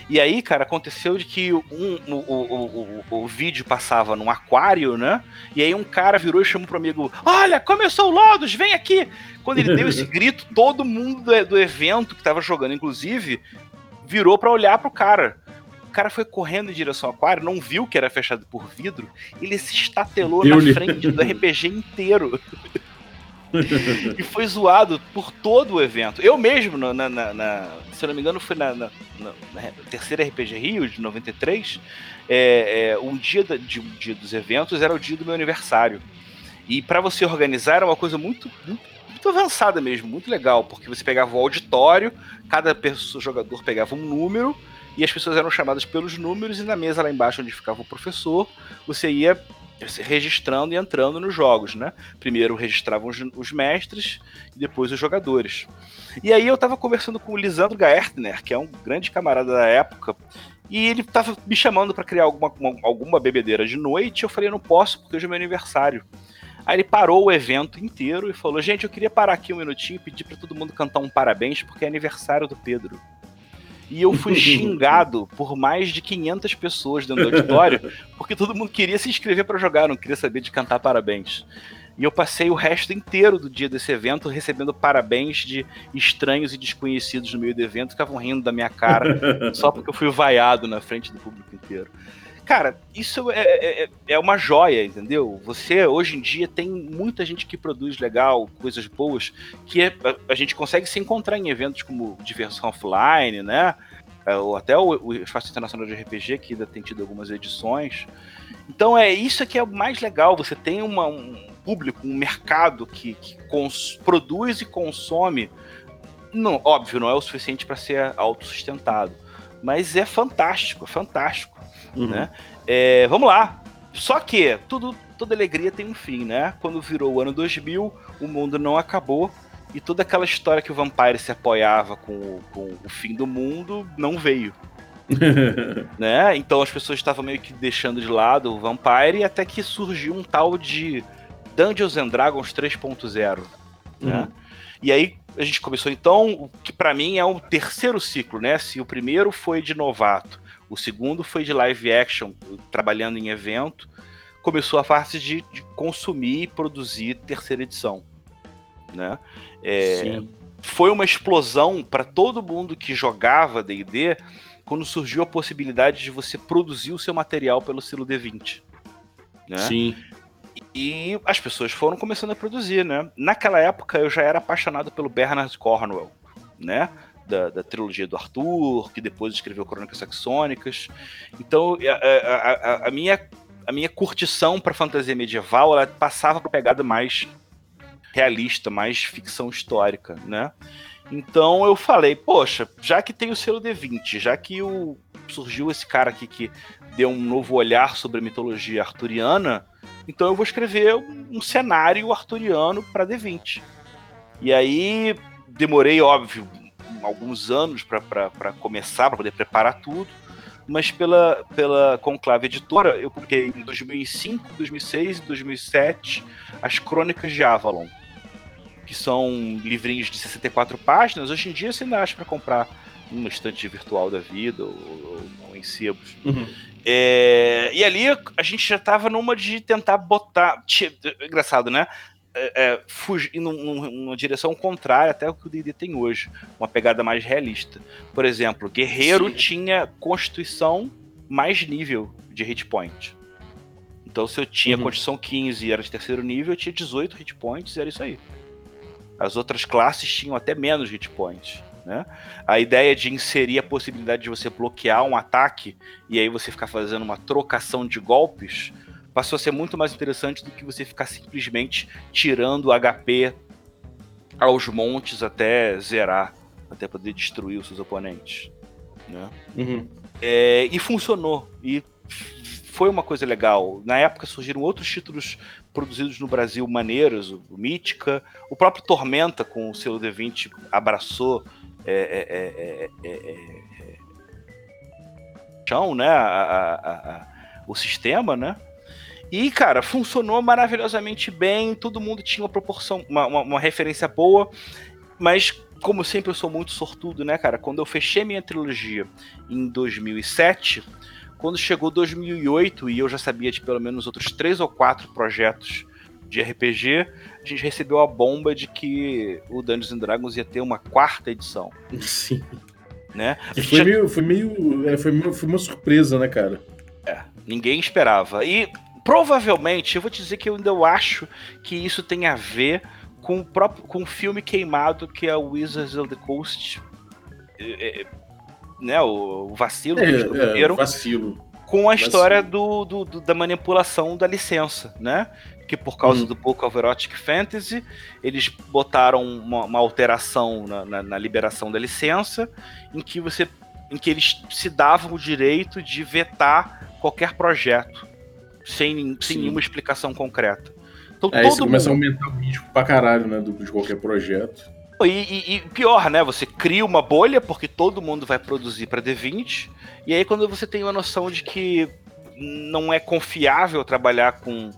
E aí, cara, aconteceu de que um, o, o, o, o, vídeo passava num aquário, né? E aí um cara virou e chamou pro amigo: Olha, começou o Lodos, vem aqui! Quando ele deu esse (laughs) grito, todo mundo do, do evento que tava jogando, inclusive, virou para olhar pro cara. O cara foi correndo em direção ao aquário, não viu que era fechado por vidro, ele se estatelou na frente do RPG inteiro. (laughs) (laughs) e foi zoado por todo o evento. Eu mesmo, na, na, na se eu não me engano, foi na, na, terceira RPG Rio de 93. É, é, um dia, de, um dia dos eventos era o dia do meu aniversário. E para você organizar era uma coisa muito, muito, muito, avançada mesmo, muito legal, porque você pegava o auditório, cada pessoa, jogador pegava um número e as pessoas eram chamadas pelos números e na mesa lá embaixo onde ficava o professor, você ia registrando e entrando nos jogos, né? Primeiro registravam os, os, mestres e depois os jogadores. E aí eu tava conversando com o Lisandro Gaertner, que é um grande camarada da época, e ele tava me chamando para criar alguma, uma, alguma bebedeira de noite. Eu falei, não posso, porque hoje é meu aniversário. Aí ele parou o evento inteiro e falou: Gente, eu queria parar aqui um minutinho e pedir para todo mundo cantar um parabéns, porque é aniversário do Pedro. E eu fui (laughs) xingado por mais de 500 pessoas dentro do auditório, (laughs) porque todo mundo queria se inscrever para jogar, não queria saber de cantar parabéns. E eu passei o resto inteiro do dia desse evento recebendo parabéns de estranhos e desconhecidos no meio do evento, ficavam rindo da minha cara, (laughs) só porque eu fui vaiado na frente do público inteiro. Cara, isso é, é, é, é uma joia, entendeu? Você, hoje em dia, tem muita gente que produz legal, coisas boas, que é, a, a, gente consegue se encontrar em eventos como Diversão Offline, né? É, ou até o, o Espaço Internacional de RPG, que ainda tem tido algumas edições. Então, é isso que é o mais legal. Você tem uma, um público, um mercado que, que cons, produz e consome. Não, óbvio, não é o suficiente para ser autossustentado. Mas é fantástico, é fantástico Uhum. Né? É, vamos lá. Só que tudo, toda alegria tem um fim, né? Quando virou o ano 2000, o mundo não acabou e toda aquela história que o Vampire se apoiava com, com o fim do mundo não veio. (laughs) né? Então as pessoas estavam meio que deixando de lado o Vampire até que surgiu um tal de Dungeons and Dragons 3.0, né? Uhum. E aí a gente começou então o que para mim é o terceiro ciclo, né? Se o primeiro foi de novato, o segundo foi de live action, trabalhando em evento. Começou a fase de, de consumir e produzir terceira edição. Né? É, foi uma explosão para todo mundo que jogava D&D quando surgiu a possibilidade de você produzir o seu material pelo selo D20. Né? Sim. E as pessoas foram começando a produzir, né? Naquela época eu já era apaixonado pelo Bernard Cornwell, né? Da, da, trilogia do Arthur, que depois escreveu Crônicas Saxônicas. Então, a, a, a minha, a minha curtição para fantasia medieval ela passava para pegada mais realista, mais ficção histórica, né? Então eu falei, poxa, já que tem o selo D20, já que o, surgiu esse cara aqui que deu um novo olhar sobre a mitologia arturiana, então eu vou escrever um cenário arturiano para D20. E aí demorei, óbvio, alguns anos para começar, para poder preparar tudo, mas pela, pela Conclave Editora eu publiquei em 2005, 2006 e 2007 as Crônicas de Avalon, que são livrinhos de 64 páginas. Hoje em dia você ainda acha para comprar numa estante virtual da vida ou, ou em sebos. Uhum. É, e ali a gente já estava numa de tentar botar. Engraçado, né? É, é, fugir numa direção contrária até o que o D&D tem hoje, uma pegada mais realista. Por exemplo, guerreiro Sim. tinha constituição mais nível de hit point. Então, se eu tinha uhum. constituição 15 e era de terceiro nível, eu tinha 18 hit points e era isso aí. As outras classes tinham até menos hit points. Né? A ideia de inserir a possibilidade de você bloquear um ataque e aí você ficar fazendo uma trocação de golpes passou a ser muito mais interessante do que você ficar simplesmente tirando HP aos montes até zerar, até poder destruir os seus oponentes. Né? Uhum. É, e funcionou. E foi uma coisa legal. Na época surgiram outros títulos produzidos no Brasil maneiros, o Mítica, o próprio Tormenta com o selo D20 abraçou é, é, é, chão, né? A, a, a, o sistema, né? E, cara, funcionou maravilhosamente bem, todo mundo tinha uma proporção, uma, uma, uma, referência boa, mas, como sempre, eu sou muito sortudo, né, cara? Quando eu fechei minha trilogia em 2007, quando chegou 2008 e eu já sabia de pelo menos outros três ou quatro projetos de RPG, a gente recebeu a bomba de que o Dungeons and Dragons ia ter uma quarta edição. Sim. Né? E foi, já... meio, foi, meio, é, foi meio. Foi uma surpresa, né, cara? É, ninguém esperava. E provavelmente, eu vou te dizer que eu ainda acho que isso tem a ver com o próprio com o filme queimado que é o Wizards of the Coast. É, é, né, o, o vacilo é, cometeram. É, vacilo. Com a história do, do, do, da manipulação da licença, né? que por causa hum. do Book of Erotic Fantasy, eles botaram uma, uma alteração na, na, na, liberação da licença, em que você em que eles se davam o direito de vetar qualquer projeto sem, sem nenhuma explicação concreta. Então, é, todo começa mundo... a aumentar o risco pra caralho, né, de qualquer projeto. E, e, e, pior, né? Você cria uma bolha, porque todo mundo vai produzir para D20, e aí quando você tem uma noção de que não é confiável trabalhar com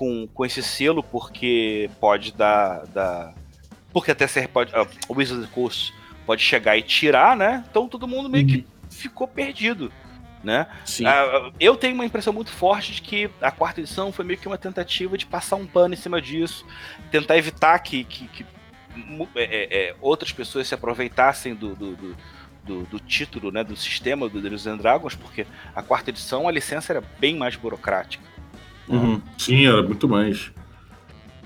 com, com esse selo, porque pode dar. dar porque até ser pode. Uh, o Wizard Coast pode chegar e tirar, né? Então todo mundo meio uhum. que ficou perdido. Né? Uh, eu tenho uma impressão muito forte de que a quarta edição foi meio que uma tentativa de passar um pano em cima disso, tentar evitar que, que, que é, é, é, outras pessoas se aproveitassem do, do, do, do, do título, né, do sistema do Dungeons and Dragons, porque a quarta edição a licença era bem mais burocrática. Uhum. Sim, era muito mais.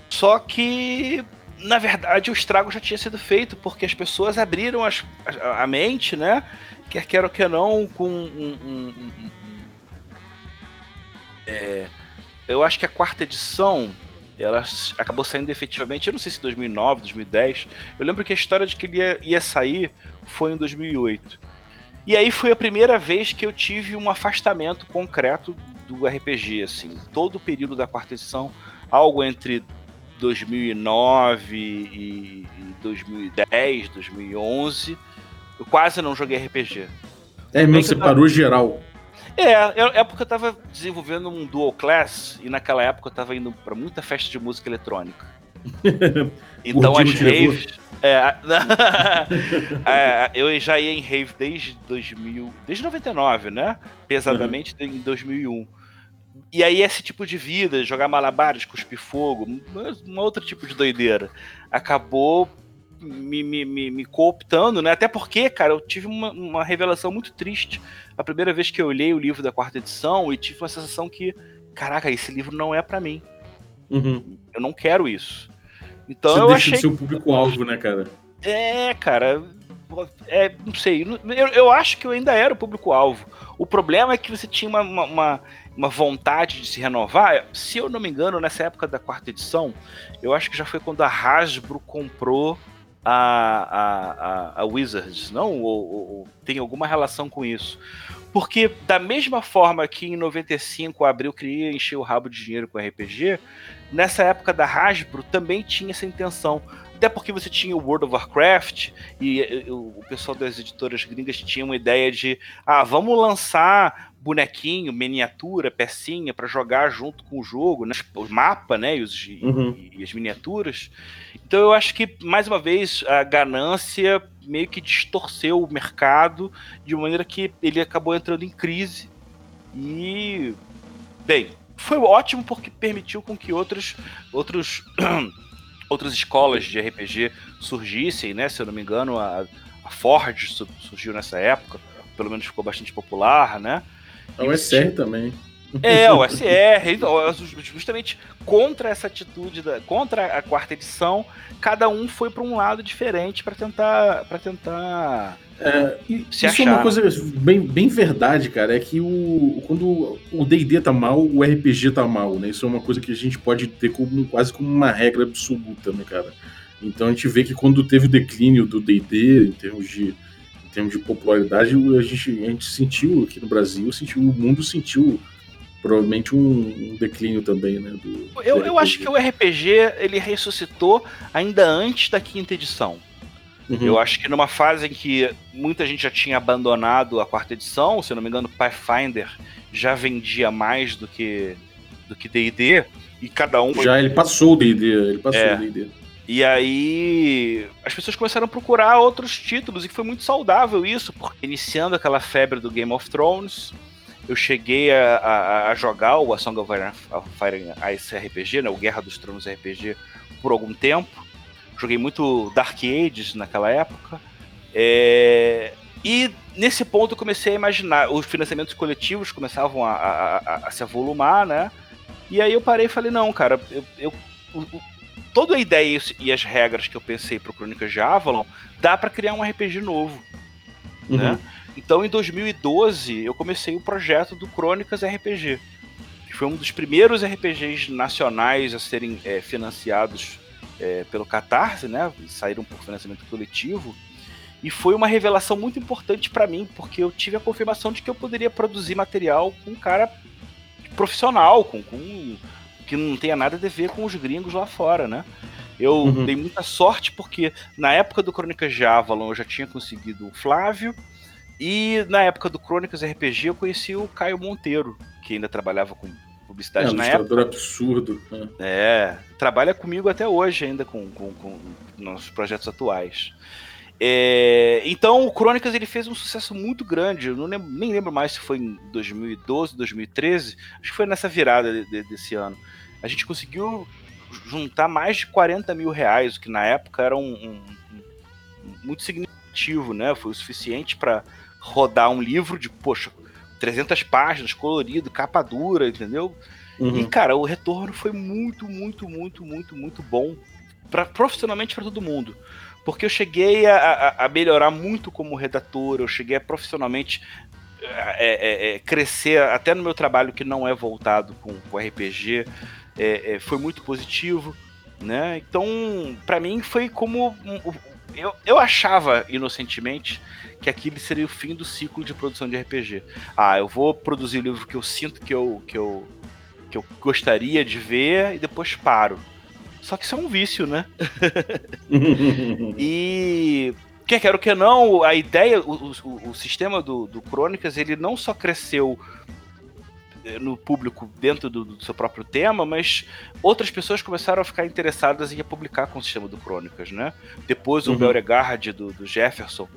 Só que, na verdade, o estrago já tinha sido feito, porque as pessoas abriram as, a, a mente, né? Quer queiram que não, com um, um, um, é, eu acho que a quarta edição ela acabou saindo efetivamente, eu não sei se 2009, 2010. Eu lembro que a história de que ele ia, ia sair foi em 2008. E aí foi a primeira vez que eu tive um afastamento concreto do RPG, assim. Todo o período da quarta edição, algo entre 2009 e 2010, 2011, eu quase não joguei RPG. É, mas você tava... parou geral. É, é porque eu tava desenvolvendo um dual class e naquela época eu tava indo para muita festa de música eletrônica. (laughs) então as raves. É, (laughs) é, eu já ia em rave desde 2000, desde 99, né? Pesadamente uhum. em 2001. E aí esse tipo de vida, jogar malabares, cuspir fogo, um outro tipo de doideira, acabou me, me, me, me, cooptando, né? Até porque, cara, eu tive uma, uma, revelação muito triste. A primeira vez que eu olhei o livro da quarta edição e tive uma sensação que, caraca, esse livro não é para mim. Uhum. Eu não quero isso. Então Você eu deixa achei. De ser o público-alvo, né, cara? É, cara. É, não sei. Eu, eu acho que eu ainda era o público-alvo. O problema é que você tinha uma, uma, uma, uma, vontade de se renovar. Se eu não me engano, nessa época da quarta edição, eu acho que já foi quando a Hasbro comprou a, a, a Wizards, não? Ou, ou, ou, tem alguma relação com isso? Porque, da mesma forma que em 95 a Abril queria encher o rabo de dinheiro com RPG, nessa época da Hasbro também tinha essa intenção. Até porque você tinha o World of Warcraft e, e o pessoal das editoras gringas tinha uma ideia de ah, vamos lançar bonequinho, miniatura, pecinha para jogar junto com o jogo, né? o mapa, né, e, os, uhum. e, e, as miniaturas. Então eu acho que mais uma vez a ganância meio que distorceu o mercado de maneira que ele acabou entrando em crise e bem, foi ótimo porque permitiu com que outros outros (clears throat) outras escolas de RPG surgissem, né? Se eu não me engano, a, a Ford surgiu nessa época, pelo menos ficou bastante popular, né? A USR também. É, o SR, então, justamente contra essa atitude, da, contra a quarta edição, cada um foi para um lado diferente para tentar, para tentar é, isso achar. é uma coisa bem, bem verdade, cara. É que o, quando o DD tá mal, o RPG tá mal, né? Isso é uma coisa que a gente pode ter como, quase como uma regra absoluta, né, cara? Então a gente vê que quando teve o declínio do DD, em termos de termos de popularidade, a gente, a gente sentiu aqui no Brasil, sentiu, o mundo sentiu provavelmente um, um declínio também, né? Do, eu, eu acho que o RPG ele ressuscitou ainda antes da quinta edição. Uhum. Eu acho que numa fase em que muita gente já tinha abandonado a quarta edição, se eu não me engano, Pathfinder já vendia mais do que do que D&D e cada um já ele passou o D&D, ele passou é. o D&D. E aí as pessoas começaram a procurar outros títulos e foi muito saudável isso, porque iniciando aquela febre do Game of Thrones, eu cheguei a, a, a jogar o A Song of Fire Ice RPG, né, o Guerra dos Tronos RPG, por algum tempo. Joguei muito Dark Ages naquela época. É... E nesse ponto eu comecei a imaginar, os financiamentos coletivos começavam a, a, se avolumar, né? E aí eu parei e falei, não, cara, eu, eu toda a ideia e as regras que eu pensei pro Crônicas de Avalon, dá para criar um RPG novo, uhum. né? Então, em 2012, eu comecei o projeto do Crônicas RPG, que foi um dos primeiros RPGs nacionais a serem é, financiados é, pelo Catarse, né? Saíram por financiamento coletivo. E foi uma revelação muito importante para mim, porque eu tive a confirmação de que eu poderia produzir material com um cara profissional, com, com que não tenha nada a ver com os gringos lá fora, né? Eu uhum. dei muita sorte porque na época do Crônicas de Avalon eu já tinha conseguido o Flávio e na época do Crônicas RPG eu conheci o Caio Monteiro, que ainda trabalhava com publicidade é, um na época. absurdo. Né? É, trabalha comigo até hoje ainda com, com, com nossos projetos atuais. É, então o Crônicas ele fez um sucesso muito grande. Eu não lembro, nem lembro mais se foi em 2012, 2013. Acho que foi nessa virada de, de, desse ano a gente conseguiu juntar mais de 40 mil reais, o que na época era um, um, um muito significativo, né? Foi o suficiente para rodar um livro de, poxa, 300 páginas, colorido, capa dura, entendeu? Uhum. E, cara, o retorno foi muito, muito, muito, muito, muito bom pra, profissionalmente para todo mundo. Porque eu cheguei a, a, a, melhorar muito como redator, eu cheguei a profissionalmente é, é, é, crescer até no meu trabalho que não é voltado com, com RPG é, é, foi muito positivo, né? Então, para mim foi como eu, eu achava inocentemente que aquilo seria o fim do ciclo de produção de RPG. Ah, eu vou produzir o livro que eu sinto que eu que eu que eu gostaria de ver e depois paro. Só que isso é um vício, né? (laughs) e quer quero que não, a ideia, o, o, o sistema do, do Crônicas, ele não só cresceu no público dentro do, do, seu próprio tema, mas outras pessoas começaram a ficar interessadas em publicar com o sistema do Crônicas, né? Depois uhum. o Beauregard do, do, Jefferson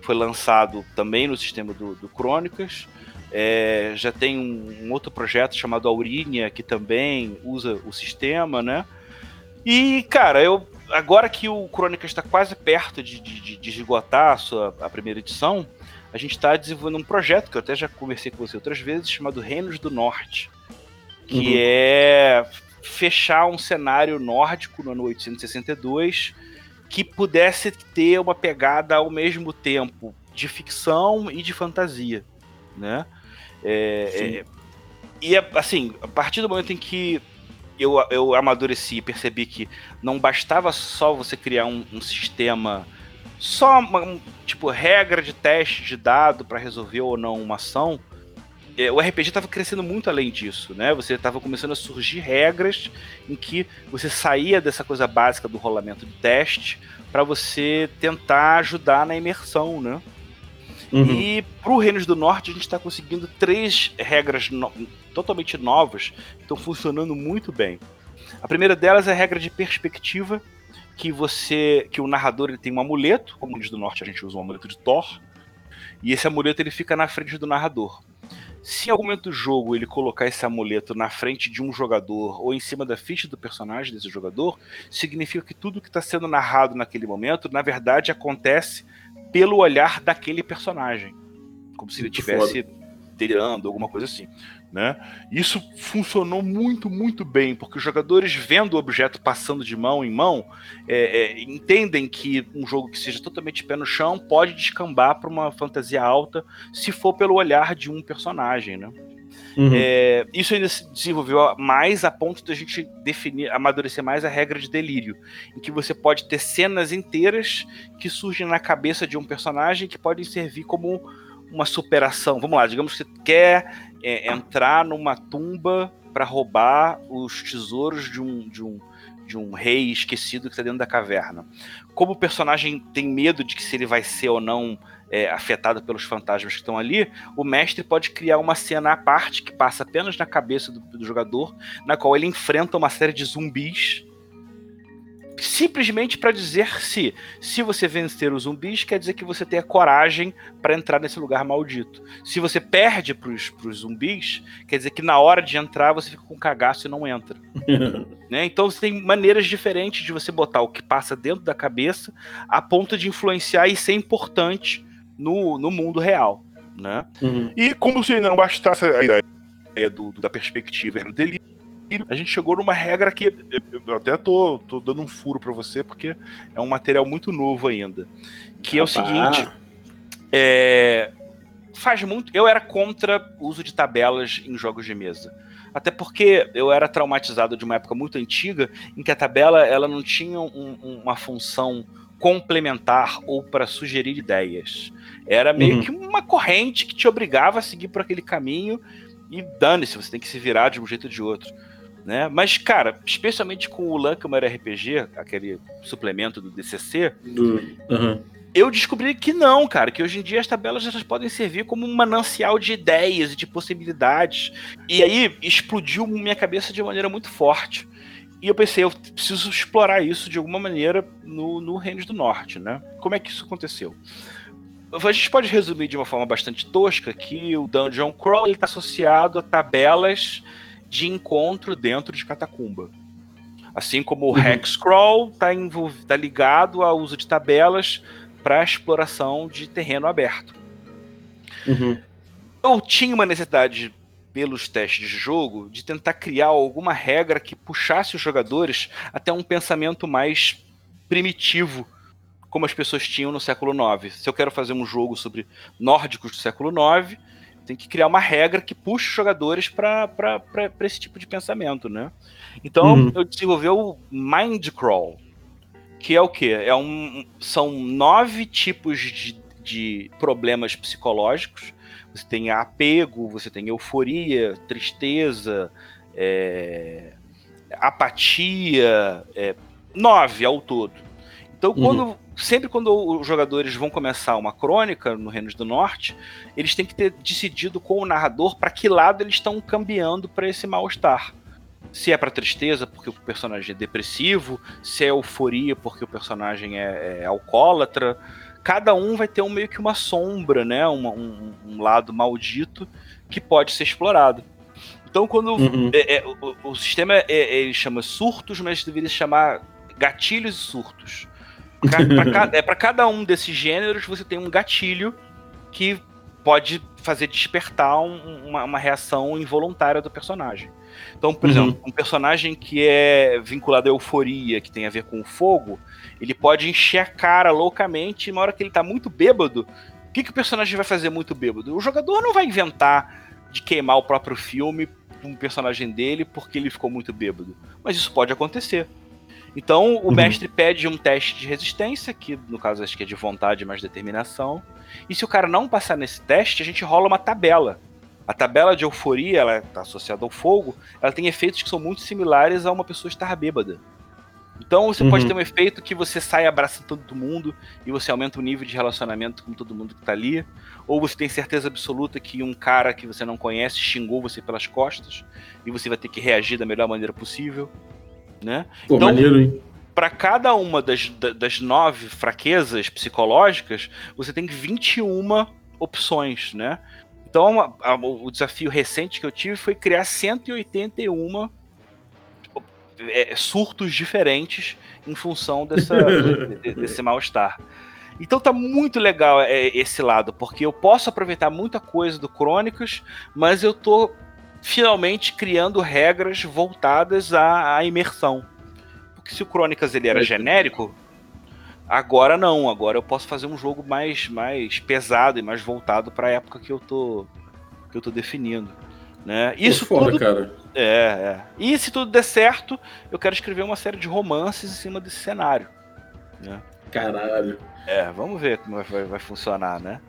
foi lançado também no sistema do, do Crônicas. É, já tem um, um, outro projeto chamado Aurínia que também usa o sistema, né? E, cara, eu agora que o Crônicas está quase perto de, de, de esgotar a sua a primeira edição, a gente está desenvolvendo um projeto que eu até já conversei com você outras vezes, chamado Reinos do Norte, que uhum. é fechar um cenário nórdico no ano 862 que pudesse ter uma pegada ao mesmo tempo de ficção e de fantasia, né? É, é, e assim, a partir do momento em que eu, eu amadureci e percebi que não bastava só você criar um, um sistema, só uma, tipo regra de teste de dado para resolver ou não uma ação. É, o RPG estava crescendo muito além disso, né? Você estava começando a surgir regras em que você saía dessa coisa básica do rolamento de teste para você tentar ajudar na imersão, né? Uhum. E para o Reinos do Norte a gente está conseguindo três regras no totalmente novas estão funcionando muito bem. A primeira delas é a regra de perspectiva, que você, que o narrador ele tem um amuleto, como no Reinos do Norte a gente usa um amuleto de Thor, e esse amuleto ele fica na frente do narrador. Se em algum momento do jogo ele colocar esse amuleto na frente de um jogador ou em cima da ficha do personagem desse jogador, significa que tudo que está sendo narrado naquele momento, na verdade, acontece pelo olhar daquele personagem. Como se ele estivesse delirando, alguma coisa assim. Né? Isso funcionou muito, muito bem, porque os jogadores, vendo o objeto passando de mão em mão, é, é, entendem que um jogo que seja totalmente pé no chão pode descambar para uma fantasia alta se for pelo olhar de um personagem. Né? Uhum. É, isso ainda se desenvolveu mais a ponto de a gente definir, amadurecer mais a regra de delírio, em que você pode ter cenas inteiras que surgem na cabeça de um personagem que podem servir como uma superação. Vamos lá, digamos que você quer é, entrar numa tumba para roubar os tesouros de um, de um, de um rei esquecido que está dentro da caverna. Como o personagem tem medo de que se ele vai ser ou não é, afetado pelos fantasmas que estão ali, o mestre pode criar uma cena à parte que passa apenas na cabeça do, do jogador, na qual ele enfrenta uma série de zumbis simplesmente para dizer se se você vencer os zumbis quer dizer que você tem a coragem para entrar nesse lugar maldito. Se você perde para os zumbis, quer dizer que na hora de entrar você fica com cagaço e não entra. (laughs) né? Então você tem maneiras diferentes de você botar o que passa dentro da cabeça a ponto de influenciar e ser importante no, no mundo real. Né? Uhum. E como se não bastasse a ideia do, da perspectiva dele a gente chegou numa regra que eu até tô, tô dando um furo para você, porque é um material muito novo ainda. Que é o seguinte. É, faz muito. Eu era contra o uso de tabelas em jogos de mesa. Até porque eu era traumatizado de uma época muito antiga em que a tabela ela não tinha um, uma função complementar ou para sugerir ideias. Era meio uhum. que uma corrente que te obrigava a seguir por aquele caminho e dane-se, você tem que se virar de um jeito ou de outro. Né? Mas, cara, especialmente com o Lancômer RPG, aquele suplemento do DCC, do... Uhum. eu descobri que não, cara, que hoje em dia as tabelas elas podem servir como um manancial de ideias e de possibilidades. E aí explodiu minha cabeça de maneira muito forte. E eu pensei, eu preciso explorar isso de alguma maneira no, no Reinos do Norte, né? Como é que isso aconteceu? A gente pode resumir de uma forma bastante tosca que o Dungeon Crawl está associado a tabelas de encontro dentro de Catacumba. Assim como o uhum. Hexcrawl está tá ligado ao uso de tabelas para exploração de terreno aberto. Uhum. Eu tinha uma necessidade, pelos testes de jogo, de tentar criar alguma regra que puxasse os jogadores até um pensamento mais primitivo, como as pessoas tinham no século IX. Se eu quero fazer um jogo sobre nórdicos do século IX, tem que criar uma regra que puxe os jogadores para esse tipo de pensamento, né? Então uhum. eu desenvolvi o Mind Crawl, que é o quê? É um, são nove tipos de, de problemas psicológicos. Você tem apego, você tem euforia, tristeza, é, apatia, é, nove ao todo. Então, quando uhum sempre quando os jogadores vão começar uma crônica no Reinos do Norte, eles têm que ter decidido com o narrador para que lado eles estão cambiando para esse mal-estar. Se é para tristeza porque o personagem é depressivo, se é euforia porque o personagem é, é alcoólatra. Cada um vai ter um, meio que uma sombra, né? Uma, um, um, lado maldito que pode ser explorado. Então, quando uhum. é, é, o, o, sistema é, ele chama surtos, mas deveria chamar gatilhos e surtos para (laughs) é, cada um desses gêneros, você tem um gatilho que pode fazer despertar um, uma, uma, reação involuntária do personagem. Então, por uhum. exemplo, um personagem que é vinculado à euforia, que tem a ver com o fogo, ele pode encher a cara loucamente e na hora que ele tá muito bêbado, o que, que o personagem vai fazer muito bêbado? O jogador não vai inventar de queimar o próprio filme um personagem dele porque ele ficou muito bêbado. Mas isso pode acontecer. Então o Uhum. mestre pede um teste de resistência, que no caso acho que é de vontade mais determinação. E se o cara não passar nesse teste, a gente rola uma tabela. A tabela de euforia, ela está associada ao fogo, ela tem efeitos que são muito similares a uma pessoa estar bêbada. Então você pode Uhum. ter um efeito que você sai abraçando todo mundo e você aumenta o nível de relacionamento com todo mundo que tá ali. Ou você tem certeza absoluta que um cara que você não conhece xingou você pelas costas e você vai ter que reagir da melhor maneira possível, né? Pô, Então- maneiro, hein? Para cada uma das, da- das nove fraquezas psicológicas, você tem 21 opções, né? Então, a- a- o desafio recente que eu tive foi criar 181 tipo, é, surtos diferentes em função dessa, (laughs) de- de- desse mal-estar. Então tá muito legal é, esse lado, porque eu posso aproveitar muita coisa do Crônicas, mas eu tô finalmente criando regras voltadas à, à imersão. Porque se o Crônicas ele era É. genérico, agora não, agora eu posso fazer um jogo mais, mais pesado e mais voltado para a época que eu tô que eu tô definindo, né? Isso foda, tudo cara. é, é. E se tudo der certo, eu quero escrever uma série de romances em cima desse cenário. Né? Caralho. É, vamos ver como vai, vai funcionar, né?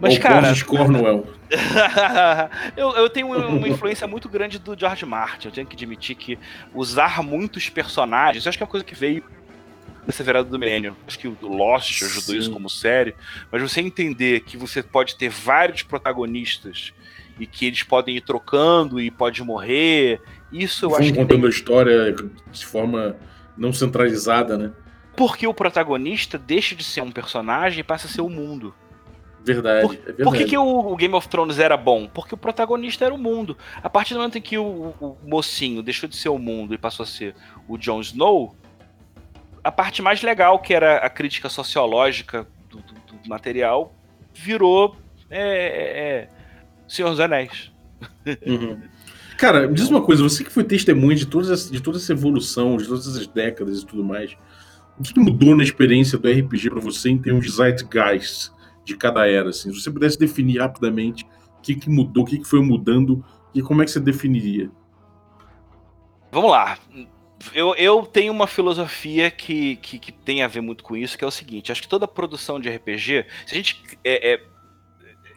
Mas, Mas, cara, Borges Cornwell. (laughs) eu, eu tenho uma, influência muito grande do George Martin. Eu tenho que admitir que usar muitos personagens, eu acho que é uma coisa que veio dessa virada do milênio. Acho que o Lost ajudou Sim. isso como série. Mas você entender que você pode ter vários protagonistas e que eles podem ir trocando e pode morrer, isso eu Vão acho que contando a história de forma não centralizada, né? Porque o protagonista deixa de ser um personagem e passa a ser o mundo. Verdade. Por- é verdade. Por que, que o, o Game of Thrones era bom? Porque o protagonista era o mundo. A partir do momento em que o, o mocinho deixou de ser o mundo e passou a ser o Jon Snow, a parte mais legal, que era a crítica sociológica do, do- do material, virou é, é, é, Senhor dos Anéis. Uhum. Cara, me diz uma coisa, você que foi testemunha de, todas essa- de toda essa evolução, de todas essas décadas e tudo mais, o que mudou na experiência do RPG pra você em termos de zeitgeist de cada era? Assim? Se você pudesse definir rapidamente o que, que mudou, o que, que foi mudando e como é que você definiria? Vamos lá. Eu, eu tenho uma filosofia que, que, que tem a ver muito com isso, que é o seguinte: acho que toda produção de RPG, se a gente é, é,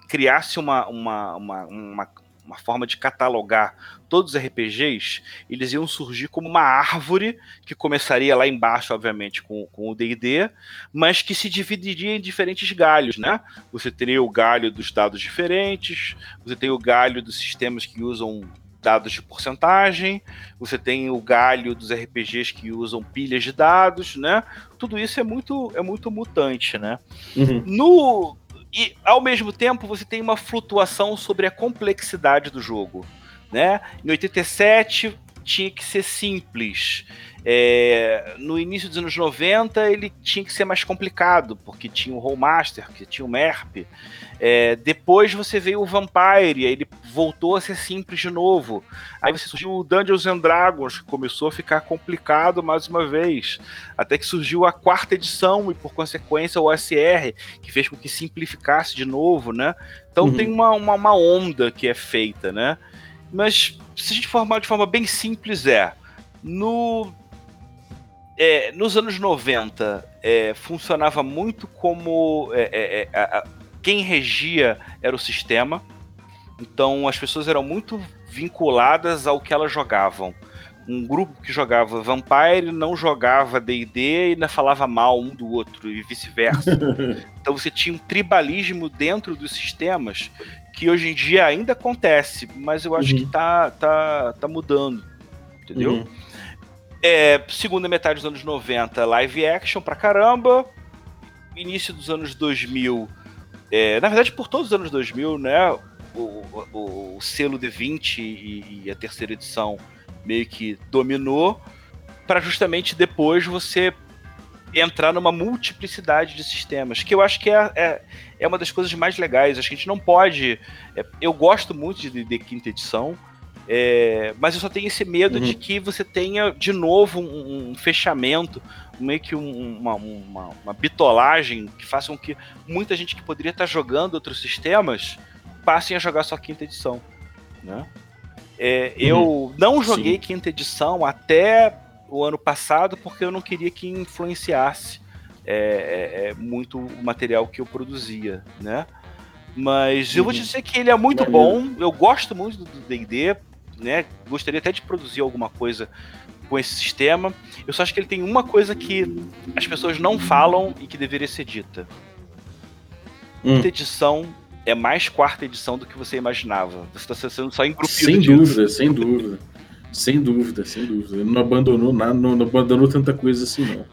criasse uma, uma, uma, uma, uma forma de catalogar todos os RPGs, eles iam surgir como uma árvore que começaria lá embaixo, obviamente, com, com o DD, mas que se dividiria em diferentes galhos, né? Você teria o galho dos dados diferentes, você tem o galho dos sistemas que usam dados de porcentagem, você tem o galho dos RPGs que usam pilhas de dados, né? Tudo isso é muito, é muito mutante, né? Uhum. No e ao mesmo tempo você tem uma flutuação sobre a complexidade do jogo, né? Em 87 tinha que ser simples. É, no início dos anos 90 ele tinha que ser mais complicado, porque tinha o Rollmaster, que tinha o MERP. É, depois você veio o Vampire, aí ele voltou a ser simples de novo. Aí você surgiu o Dungeons and Dragons, que começou a ficar complicado mais uma vez. Até que surgiu a quarta edição e, por consequência, o OSR, que fez com que simplificasse de novo, né? Então Uhum. tem uma, uma, uma onda que é feita, né? Mas se a gente formar de forma bem simples, é. No, é, nos anos 90, é, funcionava muito como. é, é, é, a- a- quem regia era o sistema. Então as pessoas eram muito vinculadas ao que elas jogavam. Um grupo que jogava Vampire não jogava D&D e ainda falava mal um do outro e vice-versa. (laughs) Então você tinha um tribalismo dentro dos sistemas que hoje em dia ainda acontece, mas eu acho Uhum. que tá, tá, tá mudando. Entendeu? Uhum. É, segunda metade dos anos 90, live action pra caramba. Início dos anos 2000. é, na verdade, por todos os anos 2000, né? O, o, o selo D20 e, e a terceira edição meio que dominou. Para justamente depois você entrar numa multiplicidade de sistemas, que eu acho que é, é, é uma das coisas mais legais. Acho que a gente não pode. é, eu gosto muito de D&D quinta edição, é, mas eu só tenho esse medo Uhum. de que você tenha de novo um, um fechamento, meio que um- uma, uma, uma bitolagem que faça com que muita gente que poderia estar jogando outros sistemas passem a jogar só a quinta edição. Né? É, eu não joguei quinta edição até o ano passado porque eu não queria que influenciasse é, é, é muito o material que eu produzia, né? Mas eu vou te Uhum. dizer que ele é muito bom. Eu gosto muito do D&D, né? Gostaria até de produzir alguma coisa com esse sistema. Eu só acho que ele tem uma coisa que as pessoas não falam e que deveria ser dita. Hum. Quinta edição é mais quarta edição do que você imaginava. Você está sendo só engrupido Sem dúvida, sem dúvida. Sem dúvida, sem dúvida. Ele não abandonou nada, não, não abandonou tanta coisa assim, não.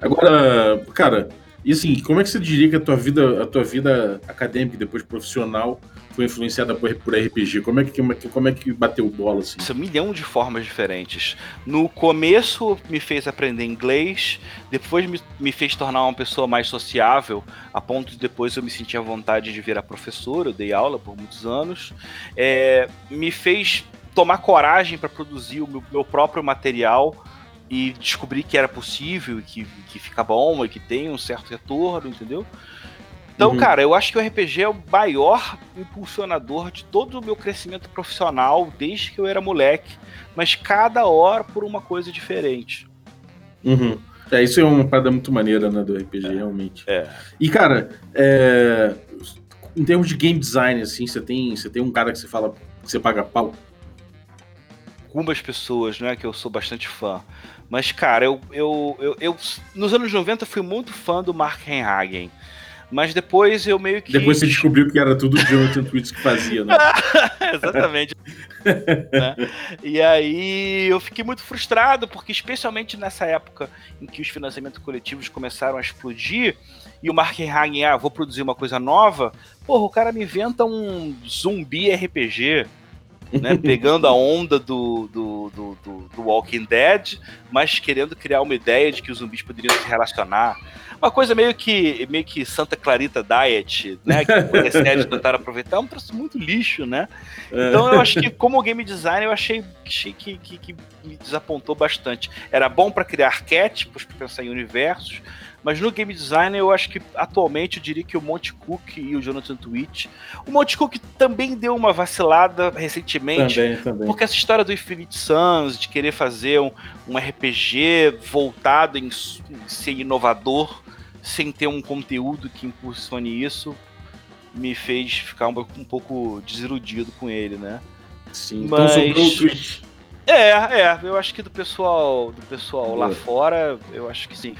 Agora, cara, e assim, como é que você diria que a tua vida, a tua vida acadêmica depois profissional foi influenciada por, por RPG? Como é que, como é que, como é que bateu bola, assim? Isso, um milhão de formas diferentes. No começo me fez aprender inglês, depois me, me fez tornar uma pessoa mais sociável, a ponto de depois eu me sentir à vontade de virar professor, eu dei aula por muitos anos. É, me fez tomar coragem para produzir o meu, meu próprio material e descobrir que era possível, e que, que fica bom e que tem um certo retorno, entendeu? Então, Uhum. cara, eu acho que o RPG é o maior impulsionador de todo o meu crescimento profissional desde que eu era moleque, mas cada hora por uma coisa diferente. Uhum. É, isso é uma parada muito maneira, né, do RPG, realmente. É. E, cara, é, em termos de game design, assim, você tem, você tem um cara que você fala que você paga pau? Algumas pessoas, né, que eu sou bastante fã. Mas, cara, eu, eu, eu, eu nos anos 90 fui muito fã do Mark Henhagen. Mas depois eu meio que. Depois você descobriu que era tudo o Jonathan Twitts que fazia, né? (laughs) Exatamente. (laughs) né? E aí eu fiquei muito frustrado, porque especialmente nessa época em que os financiamentos coletivos começaram a explodir, e o Mark Hagen, ah, vou produzir uma coisa nova, porra, o cara me inventa um zumbi RPG, né? Pegando a onda do, do, do, do, do Walking Dead, mas querendo criar uma ideia de que os zumbis poderiam se relacionar. Uma coisa meio que, meio que Santa Clarita Diet, né? Que as séries tentaram aproveitar, é um troço muito lixo, né? Então eu acho que como game design eu achei, achei que, que, que me desapontou bastante. Era bom para criar arquétipos, para pensar em universos, mas no game design eu acho que atualmente eu diria que o Monte Cook e o Jonathan Twitch. O Monte Cook também deu uma vacilada recentemente. Também, também. Porque essa história do Infinite Suns, de querer fazer um, um RPG voltado em, em ser inovador, sem ter um conteúdo que impulsione isso, me fez ficar um, um pouco desiludido com ele, né? Sim, então Mas- sobrou o Twitch. É, é, eu acho que do pessoal, do pessoal lá Boa. fora, eu acho que sim.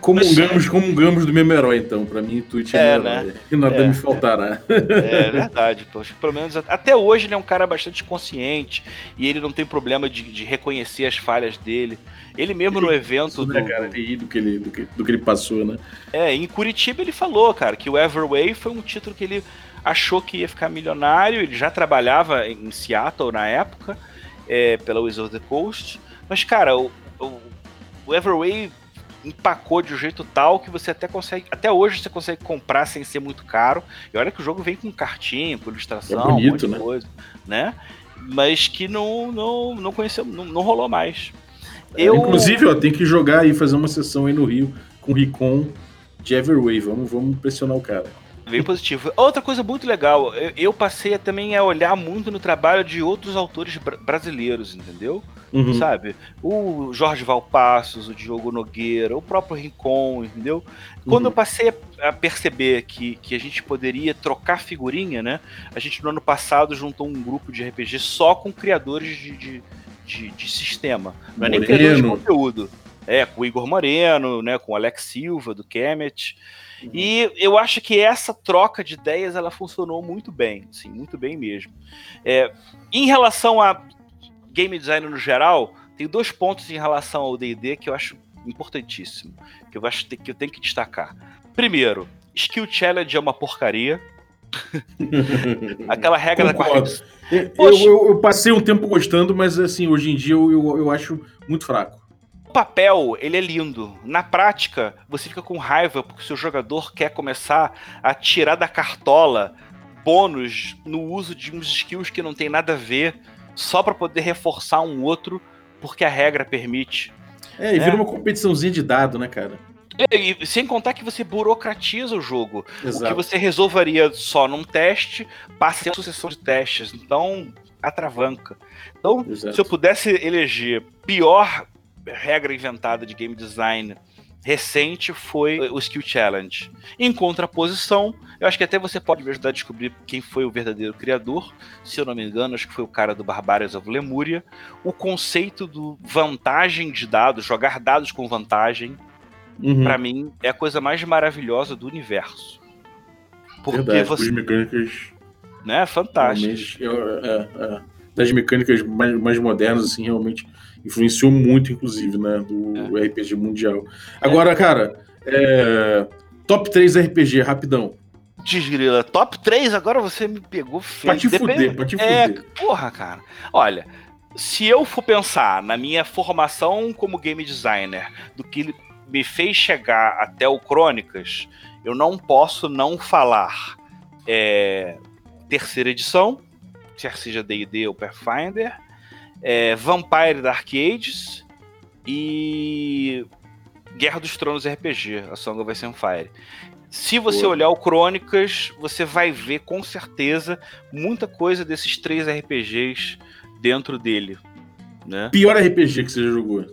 Comungamos, comungamos do mesmo herói, então. Pra mim, Twitch é, É, né? nada É, me faltará. É verdade, pô. Acho que pelo menos até hoje ele é um cara bastante consciente e ele não tem problema de, de reconhecer as falhas dele. Ele mesmo no evento Isso, do, né, cara? Do que, ele, do, que, do que ele passou, né? É, em Curitiba ele falou, cara, que o Everway foi um título que ele achou que ia ficar milionário. Ele já trabalhava em Seattle na época, é, pela Wizard of the Coast. Mas, cara, o, o, o Everway empacou de um jeito tal que você até consegue. Até hoje você consegue comprar sem ser muito caro. E olha que o jogo vem com cartinha, com ilustração, É bonito, um né? coisa, né? Mas que não, não, não conheceu, não, não rolou mais. Eu, Inclusive, ó, tem que jogar aí, fazer uma sessão aí no Rio com o Ricon de Everway. Vamos, vamos pressionar o cara. Bem positivo. Outra coisa muito legal, eu, eu passei a também a olhar muito no trabalho de outros autores bra- brasileiros, entendeu? Uhum. Sabe? O Jorge Valpassos, o Diogo Nogueira, o próprio Rincon, entendeu? Quando Uhum. eu passei a perceber que, que a gente poderia trocar figurinha, né? A gente no ano passado juntou um grupo de RPG só com criadores de, de, de- de sistema. Não é nem Moreno. criador de conteúdo. É, com o Igor Moreno, né? Com o Alex Silva, do Kemet. E eu acho que essa troca de ideias ela funcionou muito bem, sim, muito bem mesmo. É, em relação a game design no geral, tem dois pontos em relação ao D&D que eu acho importantíssimo, que eu acho que eu tenho que destacar. Primeiro, skill challenge é uma porcaria. (laughs) Aquela regra da quarta. Eu, eu- eu passei um tempo gostando, mas assim, hoje em dia eu, eu, eu acho muito fraco. O papel, ele é lindo. Na prática, você fica com raiva porque o seu jogador quer começar a tirar da cartola bônus no uso de uns skills que não tem nada a ver, só para poder reforçar um outro, porque a regra permite. É, e É. vira uma competiçãozinha de dado, né, cara? E, e sem contar que você burocratiza o jogo. O que Exato. você resolveria só num teste, passa em sucessão de testes. Então, atravanca. Então, Exato. se eu pudesse eleger pior regra inventada de game design recente foi o Skill Challenge. Em contraposição, eu acho que até você pode me ajudar a descobrir quem foi o verdadeiro criador. Se eu não me engano, acho que foi o cara do Barbarians of Lemuria. O conceito do vantagem de dados, jogar dados com vantagem, Uhum. pra mim é a coisa mais maravilhosa do universo. Porque Verdade, você, as mecânicas né, fantástico. eu- é, é. das mecânicas mais, mais modernas, assim, realmente influenciou muito, inclusive, né, do É. RPG mundial. Agora, cara, é, top 3 RPG, rapidão. Desgrila, top 3, agora você me pegou feio. Pra te Depende- fuder, pra te É, fuder. porra, cara. Olha, se eu for pensar na minha formação como game designer, do que me fez chegar até o Crônicas, eu não posso não falar é, terceira edição, quer seja D&D ou Pathfinder, é, Vampire Dark Ages e Guerra dos Tronos RPG, a Song of Ice and Fire. Se você Boa. olhar o Crônicas, você vai ver com certeza muita coisa desses três RPGs dentro dele, né? Pior RPG que você já jogou.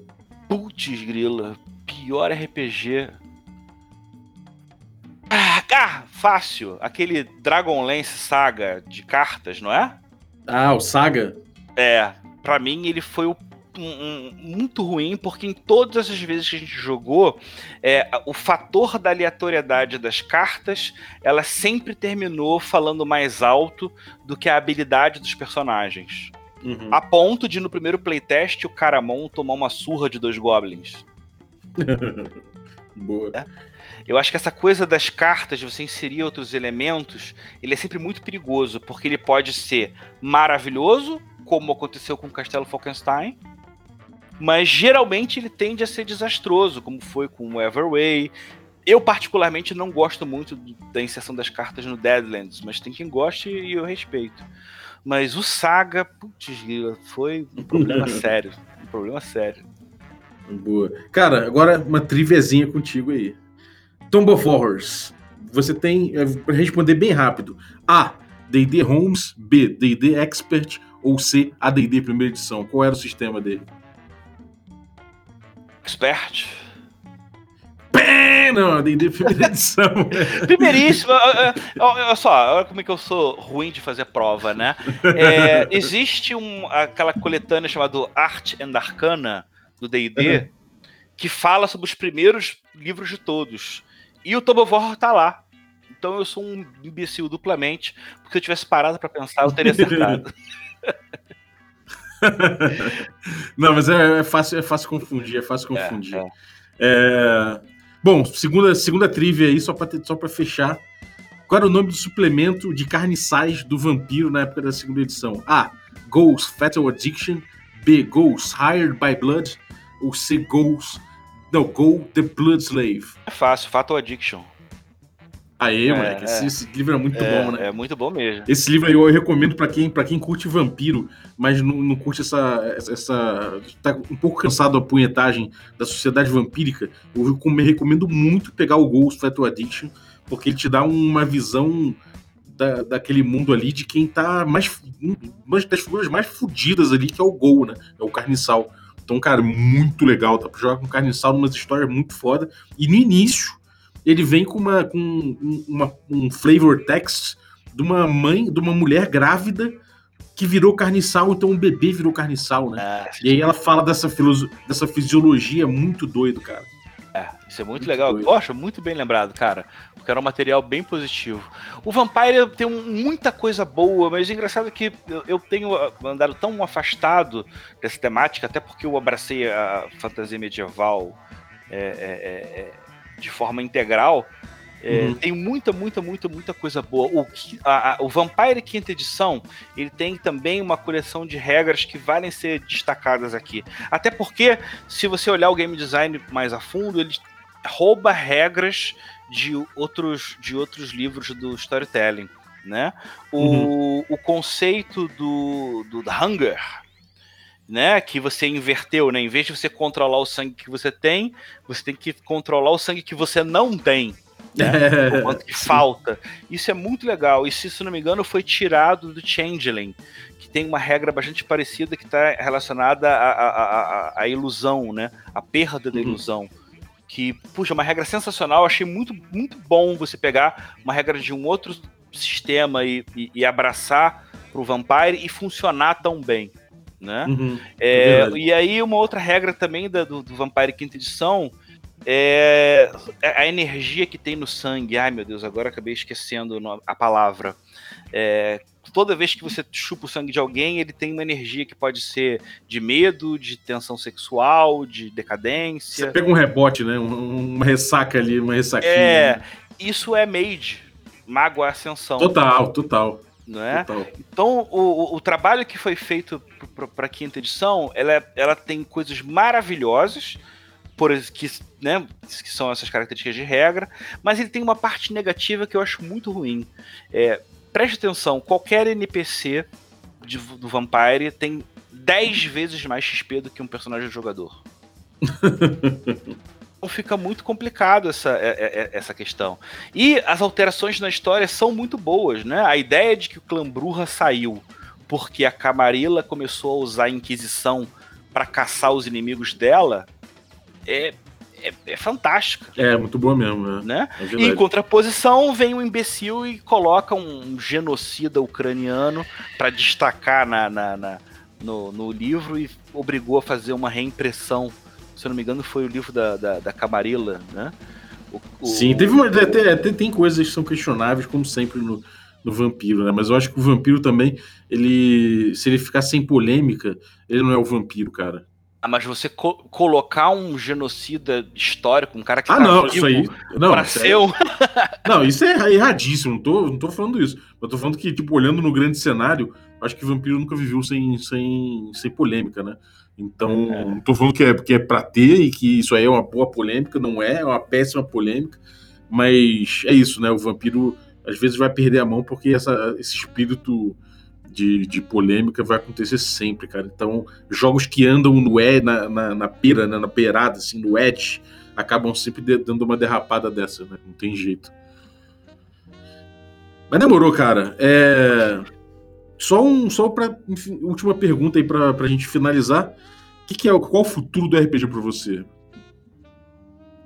Putz, grila, pior RPG. Ah, ah, fácil. Aquele Dragonlance Saga de cartas, não é? Ah, o Saga? É, pra mim ele foi o- muito ruim, porque em todas as vezes que a gente jogou, é, o fator da aleatoriedade das cartas, ela sempre terminou falando mais alto do que a habilidade dos personagens. Uhum. A ponto de no primeiro playtest o Caramon tomar uma surra de dois goblins. (laughs) Boa. Eu acho que essa coisa das cartas, de você inserir outros elementos, ele é sempre muito perigoso, porque ele pode ser maravilhoso, como aconteceu com o Castelo Falkenstein, mas geralmente ele tende a ser desastroso, como foi com o Everway. Eu, particularmente, não gosto muito da inserção das cartas no Deadlands, mas tem quem goste e eu respeito. Mas o Saga, putz, foi um problema (laughs) sério. Um problema sério. Boa. Cara, agora uma triviazinha contigo aí. Tomb of Horrors. Você tem, é, pra responder bem rápido. A. D&D Homes. B. D&D Expert. Ou C. AD&D primeira edição. Qual era o sistema dele? Expert. Pé! Não, D&D primeira (laughs) edição. Primeiríssimo, é, olha só, olha como é que eu sou ruim de fazer prova, né? É, (laughs) existe um, aquela coletânea chamada Art and Arcana do D&D Uhum. que fala sobre os primeiros livros de todos. E o Horror tá lá. Então eu sou um imbecil duplamente, porque se eu tivesse parado pra pensar, eu teria acertado. (laughs) (laughs) Não, mas é, é fácil, é fácil confundir, é fácil É, confundir. é. É, Bom, segunda, segunda trivia aí, só ter- só pra fechar. Qual era o nome do suplemento de carniçais do vampiro na época da segunda edição? A. Ghost Fatal Addiction. B. Ghost Hired by Blood. Ou C. Ghost. Não, Go the Blood Slave. É fácil, Fatal Addiction. Aê, É, moleque, esse, é. esse livro é muito é, bom, né? é muito bom mesmo. Esse livro aí eu recomendo pra quem, pra quem curte vampiro, mas não, não curte essa, essa. tá um pouco cansado da punhetagem da sociedade vampírica. Eu recom- recomendo muito pegar o Ghost Fatal Addiction, porque ele te dá uma visão da, daquele mundo ali de quem tá mais. Uma das figuras mais fodidas ali, que é o Gol, né? É o carniçal. Então, cara, muito legal. Pra jogar com carniçal numas histórias muito foda. E no início, ele vem com uma, com um- uma, um flavor text de uma mãe, de uma mulher grávida que virou carniçal, então um bebê virou carniçal, né? É, E aí ela fala dessa, filoso- dessa fisiologia muito doido, cara. É, isso é muito, Muito legal. doido. Poxa, muito bem lembrado, cara. Porque era um material bem positivo. O Vampire tem um- muita coisa boa, mas o engraçado é que eu, eu tenho ah, andado tão afastado dessa temática, até porque eu abracei a fantasia medieval é, é, é, é, de forma integral. É, Uhum. Tem muita, muita, muita, muita coisa boa. O, a- a- o Vampire Quinta Edição, ele tem também uma coleção de regras que valem ser destacadas aqui. Até porque, se você olhar o game design mais a fundo, ele rouba regras de outros, de outros livros do storytelling. Né? O, o conceito do, do Hunger, né? Que você inverteu, né? Em vez de você controlar o sangue que você tem, você tem que controlar o sangue que você não tem (laughs) o quanto que falta. Isso é muito legal. E se isso não me engano, foi tirado do Changeling, que tem uma regra bastante parecida que está relacionada à, à, à, à, ilusão, né? A perda da Uhum. ilusão. Que, puxa, é uma regra sensacional. Achei muito, muito bom você pegar uma regra de um outro sistema e, e, e abraçar pro Vampire e funcionar tão bem, né? Uhum. É, verdade. e aí, uma outra regra também da- do, do Vampire quinta edição é a energia que tem no sangue. Ai, meu Deus, agora acabei esquecendo a palavra. É, toda vez que você chupa o sangue de alguém, ele tem uma energia que pode ser de medo, de tensão sexual, de Você decadência. pega um rebote, né? Um- uma ressaca ali, uma ressaquinha. É, isso é Mage, Mago Ascensão, Total, total. Não é? total. Então, o, o- trabalho que foi feito para a quinta edição, ela, é- ela tem coisas maravilhosas, por que, né, que são essas características de regra, mas ele tem uma parte negativa que eu acho muito ruim. É, preste atenção, qualquer NPC de- do Vampire tem 10 vezes mais XP do que um personagem jogador. (laughs) Fica muito complicado essa, é- é- essa questão. E as alterações na história são muito boas, né? A ideia de que o clã Bruja saiu porque a Camarilla começou a usar a Inquisição para caçar os inimigos dela é, é, é fantástica, É, muito boa mesmo, né? né? É em contraposição, vem um imbecil e coloca um genocida ucraniano para destacar na, na- na- no, no livro e obrigou a fazer uma reimpressão. Se eu não me engano, foi o livro da, da, da Camarilla, né? O- o- Sim, teve uma, até, até tem coisas que são questionáveis, como sempre no, no Vampiro, né? Mas eu acho que o Vampiro também, ele. Se ele ficar sem polêmica, ele não é o vampiro, cara. Ah, mas você co- colocar um genocida histórico, um cara que Ah, tá não, isso aí. Não, pra isso ser um... (laughs) não, isso é erradíssimo. Não tô, não tô falando isso. Eu tô falando que, tipo, olhando no grande cenário, acho que o vampiro nunca viveu sem, sem, sem polêmica, né? Então, É. não tô falando que é, que é pra ter e que isso aí é uma boa polêmica, não é, é uma péssima polêmica, mas é isso, né? O vampiro às vezes vai perder a mão porque essa, esse espírito de, de polêmica vai acontecer sempre, cara. Então, jogos que andam no e, na, na, na pera, né, na beirada, assim, no edge, acabam sempre de- dando uma derrapada dessa, né? Não tem jeito. Mas demorou, cara. É... Só um, só para última pergunta aí pra, pra gente finalizar. O que, que é, o- qual o futuro do RPG pra você?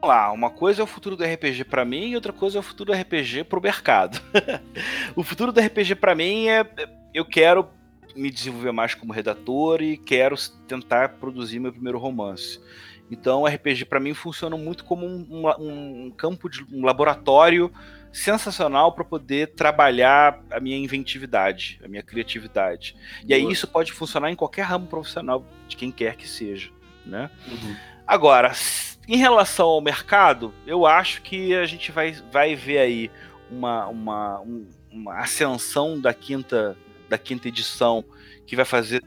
Lá, uma coisa é o futuro do RPG pra mim e outra coisa é o futuro do RPG pro mercado. (laughs) o futuro do RPG pra mim é eu quero me desenvolver mais como redator e quero tentar produzir meu primeiro romance. Então, o RPG pra mim funciona muito como um, um- um campo de um laboratório sensacional para poder trabalhar a minha inventividade, a minha criatividade. E aí isso pode funcionar em qualquer ramo profissional de quem quer que seja, né? Uhum. Agora, em relação ao mercado, eu acho que a gente vai, vai ver aí uma, uma, um- uma ascensão da quinta, da quinta edição que vai fazer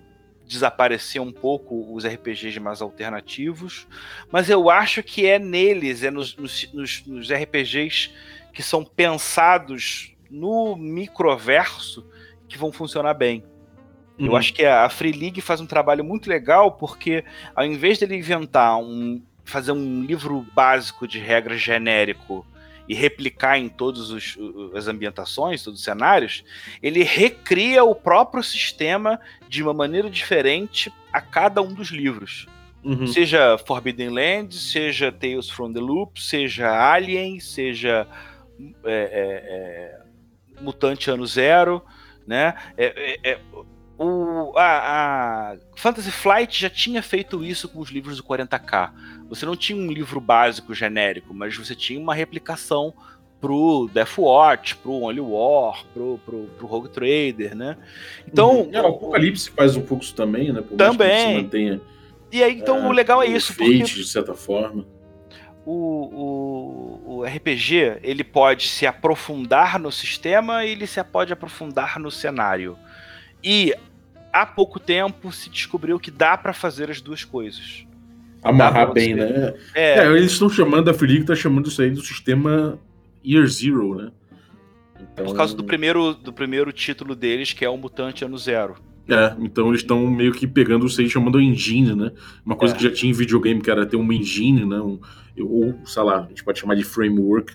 desaparecer um pouco os RPGs mais alternativos, mas eu acho que é neles, é nos, nos- nos RPGs que são pensados no microverso que vão funcionar bem. Eu Uhum. acho que a Free League faz um trabalho muito legal porque, ao invés dele inventar um. fazer um livro básico de regras genérico e replicar em todas as ambientações, todos os cenários, ele recria o próprio sistema de uma maneira diferente a cada um dos livros. Uhum. Seja Forbidden Lands, seja Tales from the Loop, seja Alien, seja é, é, é, Mutante Ano Zero, né? É, é, é, o, a, a Fantasy Flight já tinha feito isso com os livros do 40k. Você não tinha um livro básico genérico, mas você tinha uma replicação pro Death Watch, pro Only War, pro, pro, pro Rogue Trader, né? Então, Uhum. É, o Apocalipse faz um pouco isso também, né? Por Também. mantenha. e aí, então o legal é isso, Fate, porque de certa forma. O, o, o RPG ele pode se aprofundar no sistema e ele se pode aprofundar no cenário. E há pouco tempo se descobriu que dá para fazer as duas coisas. Amarrar bem, né? É, É, eles estão chamando, a Free League tá chamando isso aí do sistema Year Zero, né? Então, por causa do primeiro, do primeiro título deles, que é o Mutante Ano Zero. É, então eles estão meio que pegando isso aí, chamando engine, né? Uma coisa É. que já tinha em videogame, que era ter uma engine, né? Um, ou, sei lá, a gente pode chamar de framework,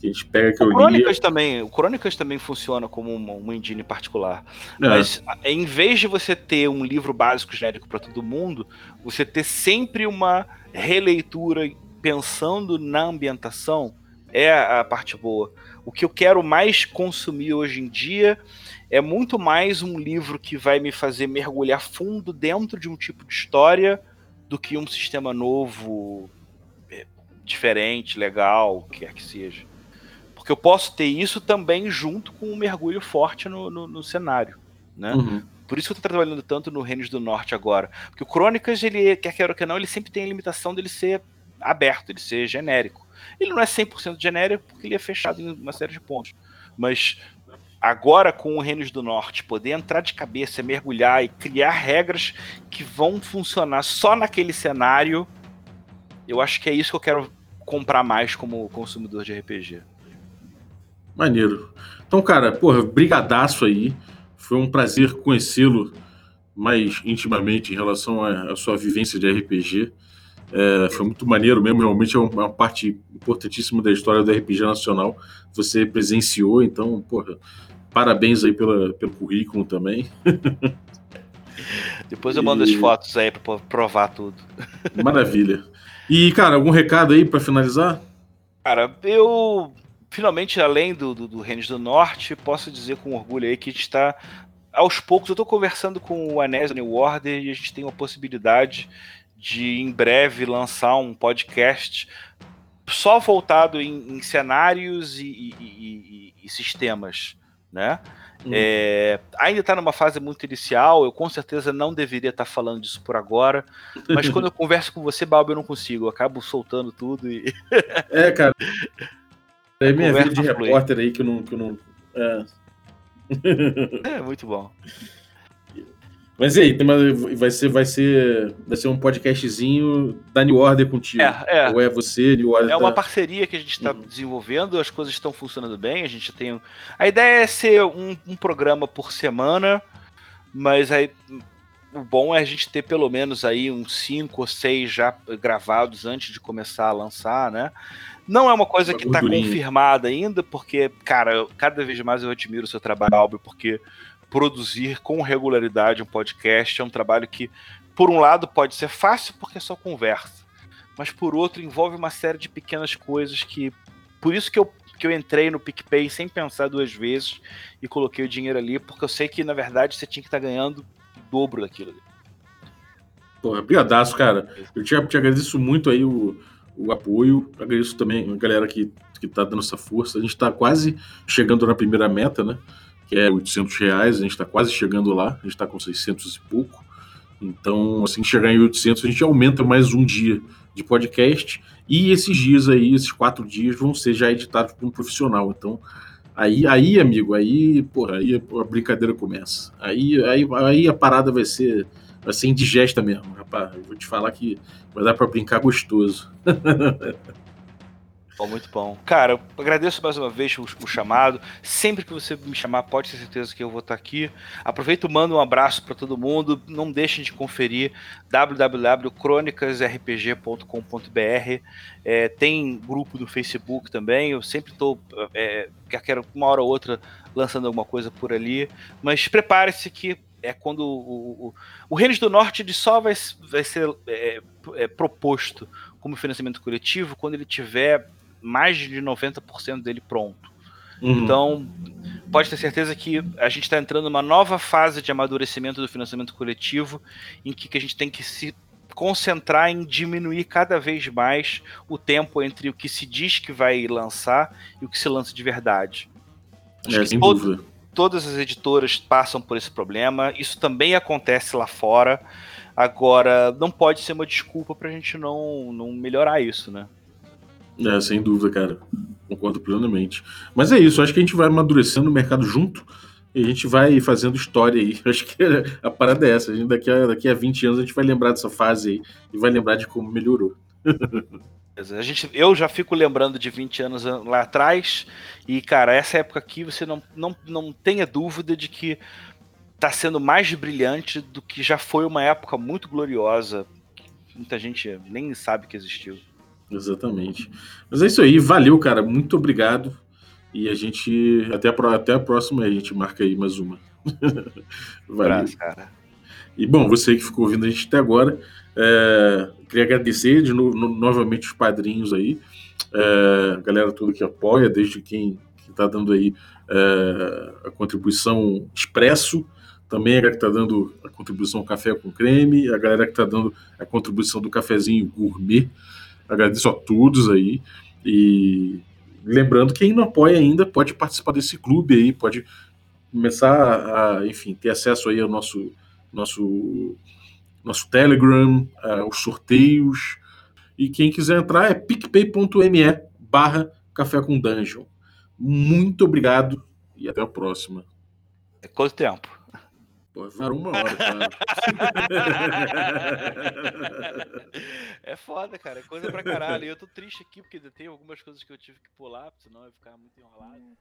que a gente pega que o eu Crônicas li. também, o Crônicas também funciona como uma, uma engine particular. É, Mas em vez de você ter um livro básico genérico para todo mundo, você ter sempre uma releitura pensando na ambientação é a parte boa. O que eu quero mais consumir hoje em dia é muito mais um livro que vai me fazer mergulhar fundo dentro de um tipo de história do que um sistema novo, é, diferente, legal, o que quer que seja. Porque eu posso ter isso também junto com um mergulho forte no, no, no cenário, né? uhum. Por isso que eu tô trabalhando tanto no Reinos do Norte agora. Porque o Crônicas, ele, quer queira ou que não, ele sempre tem a limitação dele ser aberto, ele ser genérico. Ele não é 100% genérico porque ele é fechado em uma série de pontos. Mas agora com o Reinos do Norte, poder entrar de cabeça, mergulhar e criar regras que vão funcionar só naquele cenário, eu acho que é isso que eu quero comprar mais como consumidor de RPG. Maneiro. Então, cara, porra, brigadaço aí. Foi um prazer conhecê-lo mais intimamente em relação à, sua vivência de RPG. É, foi muito maneiro mesmo, realmente é uma parte importantíssima da história do RPG nacional. Você presenciou, então, porra, parabéns aí pela, pelo currículo também. (laughs) Depois eu mando E- as fotos aí pra provar tudo. (laughs) Maravilha. E, cara, algum recado aí pra finalizar? Cara, eu finalmente, além do, do, do do Norte, posso dizer com orgulho aí que a gente está aos poucos. Eu estou conversando com o Anésio New Order e a gente tem uma possibilidade de em breve lançar um podcast só voltado em, em cenários e- e- e- e sistemas, né? Hum. É, ainda está numa fase muito inicial, eu com certeza não deveria estar falando disso por agora, mas (laughs) quando eu converso com você, Balbo, eu não consigo, eu acabo soltando tudo e (laughs) É, cara. É minha vida de repórter aí que eu não. Que eu não é. é muito bom. Mas e aí, tem mais- vai ser, vai ser, vai ser um podcastzinho da New Order contigo. É, é. Ou é você, New Order? É uma tá- parceria que a gente está Uhum. desenvolvendo, as coisas estão funcionando bem, a gente tem. A ideia é ser um, um programa por semana, mas aí o bom é a gente ter pelo menos aí uns cinco ou seis já gravados antes de começar a lançar, né? Não é uma coisa Uma que está confirmada ainda, porque, cara, eu- cada vez mais eu admiro o seu trabalho, Albi, porque produzir com regularidade um podcast é um trabalho que, por um lado, pode ser fácil porque é só conversa mas por outro envolve uma série de pequenas coisas que. Por isso que eu, que eu entrei no PicPay sem pensar duas vezes e coloquei o dinheiro ali, porque eu sei que, na verdade, você tinha que estar ganhando o dobro daquilo ali. Porra, brigadaço, cara. Eu te, te agradeço muito aí o, o apoio. Agradeço também a galera que, que tá dando essa força. A gente tá quase chegando na primeira meta, né? Que é 800 reais. A gente tá quase chegando lá. A gente tá com 600 e pouco. Então, assim que chegar em 800, a gente aumenta mais um dia de podcast. E esses dias aí, esses quatro dias, vão ser já editados por um profissional. Então, aí, aí amigo, aí, porra, aí a brincadeira começa. Aí, aí, aí a parada vai ser vai ser indigesta mesmo, rapaz. Eu vou te falar que vai dar pra brincar gostoso. (laughs) Bom, muito bom. Cara, agradeço mais uma vez o, o chamado. Sempre que você me chamar, pode ter certeza que eu vou estar aqui. Aproveito e mando um abraço para todo mundo. Não deixem de conferir www.cronicasrpg.com.br. É, tem grupo do Facebook também. Eu sempre estou, é, quero uma hora ou outra, lançando alguma coisa por ali. Mas prepare-se que é quando o, o, o Reinos do Norte ele só vai, vai ser é, é, proposto como financiamento coletivo quando ele tiver mais de 90% dele pronto. Uhum. Então, pode ter certeza que a gente está entrando numa nova fase de amadurecimento do financiamento coletivo, em que, que a gente tem que se concentrar em diminuir cada vez mais o tempo entre o que se diz que vai lançar e o que se lança de verdade. Acho é, sem todo- dúvida. todas as editoras passam por esse problema. Isso também acontece lá fora. Agora, não pode ser uma desculpa para a gente não, não melhorar isso, né? É, sem dúvida, cara. Concordo plenamente. Mas é isso, acho que a gente vai amadurecendo o mercado junto e a gente vai fazendo história aí. (laughs) Acho que a parada é essa. A gente, daqui, a, daqui a 20 anos a gente vai lembrar dessa fase aí e vai lembrar de como melhorou. A gente, eu já fico lembrando de 20 anos lá atrás, e, cara, essa época aqui você não, não, não tenha dúvida de que tá sendo mais brilhante do que já foi uma época muito gloriosa. que Muita gente nem sabe que existiu. Exatamente. Mas é isso aí, valeu, cara. Muito obrigado. E a gente. Até a, até a próxima, a gente marca aí mais uma. (laughs) valeu. Abraço, cara. E bom, você que ficou ouvindo a gente até agora, é, queria agradecer de novo, no, novamente os padrinhos aí, é, a galera toda que apoia, desde quem está dando aí é, a contribuição expresso, também a galera que está dando a contribuição café com creme, a galera que está dando a contribuição do cafezinho gourmet. Agradeço a todos aí. E lembrando, quem não apoia ainda pode participar desse clube aí, pode começar a, enfim, ter acesso aí ao nosso nosso nosso Telegram, uh, os sorteios. E quem quiser entrar é picpay.me barra café com dungeon. Muito obrigado e até a próxima. É quanto tempo? Pô, uma hora, cara. (laughs) é foda, cara. É coisa pra caralho. E eu tô triste aqui porque tem algumas coisas que eu tive que pular, senão vai ficar muito enrolado.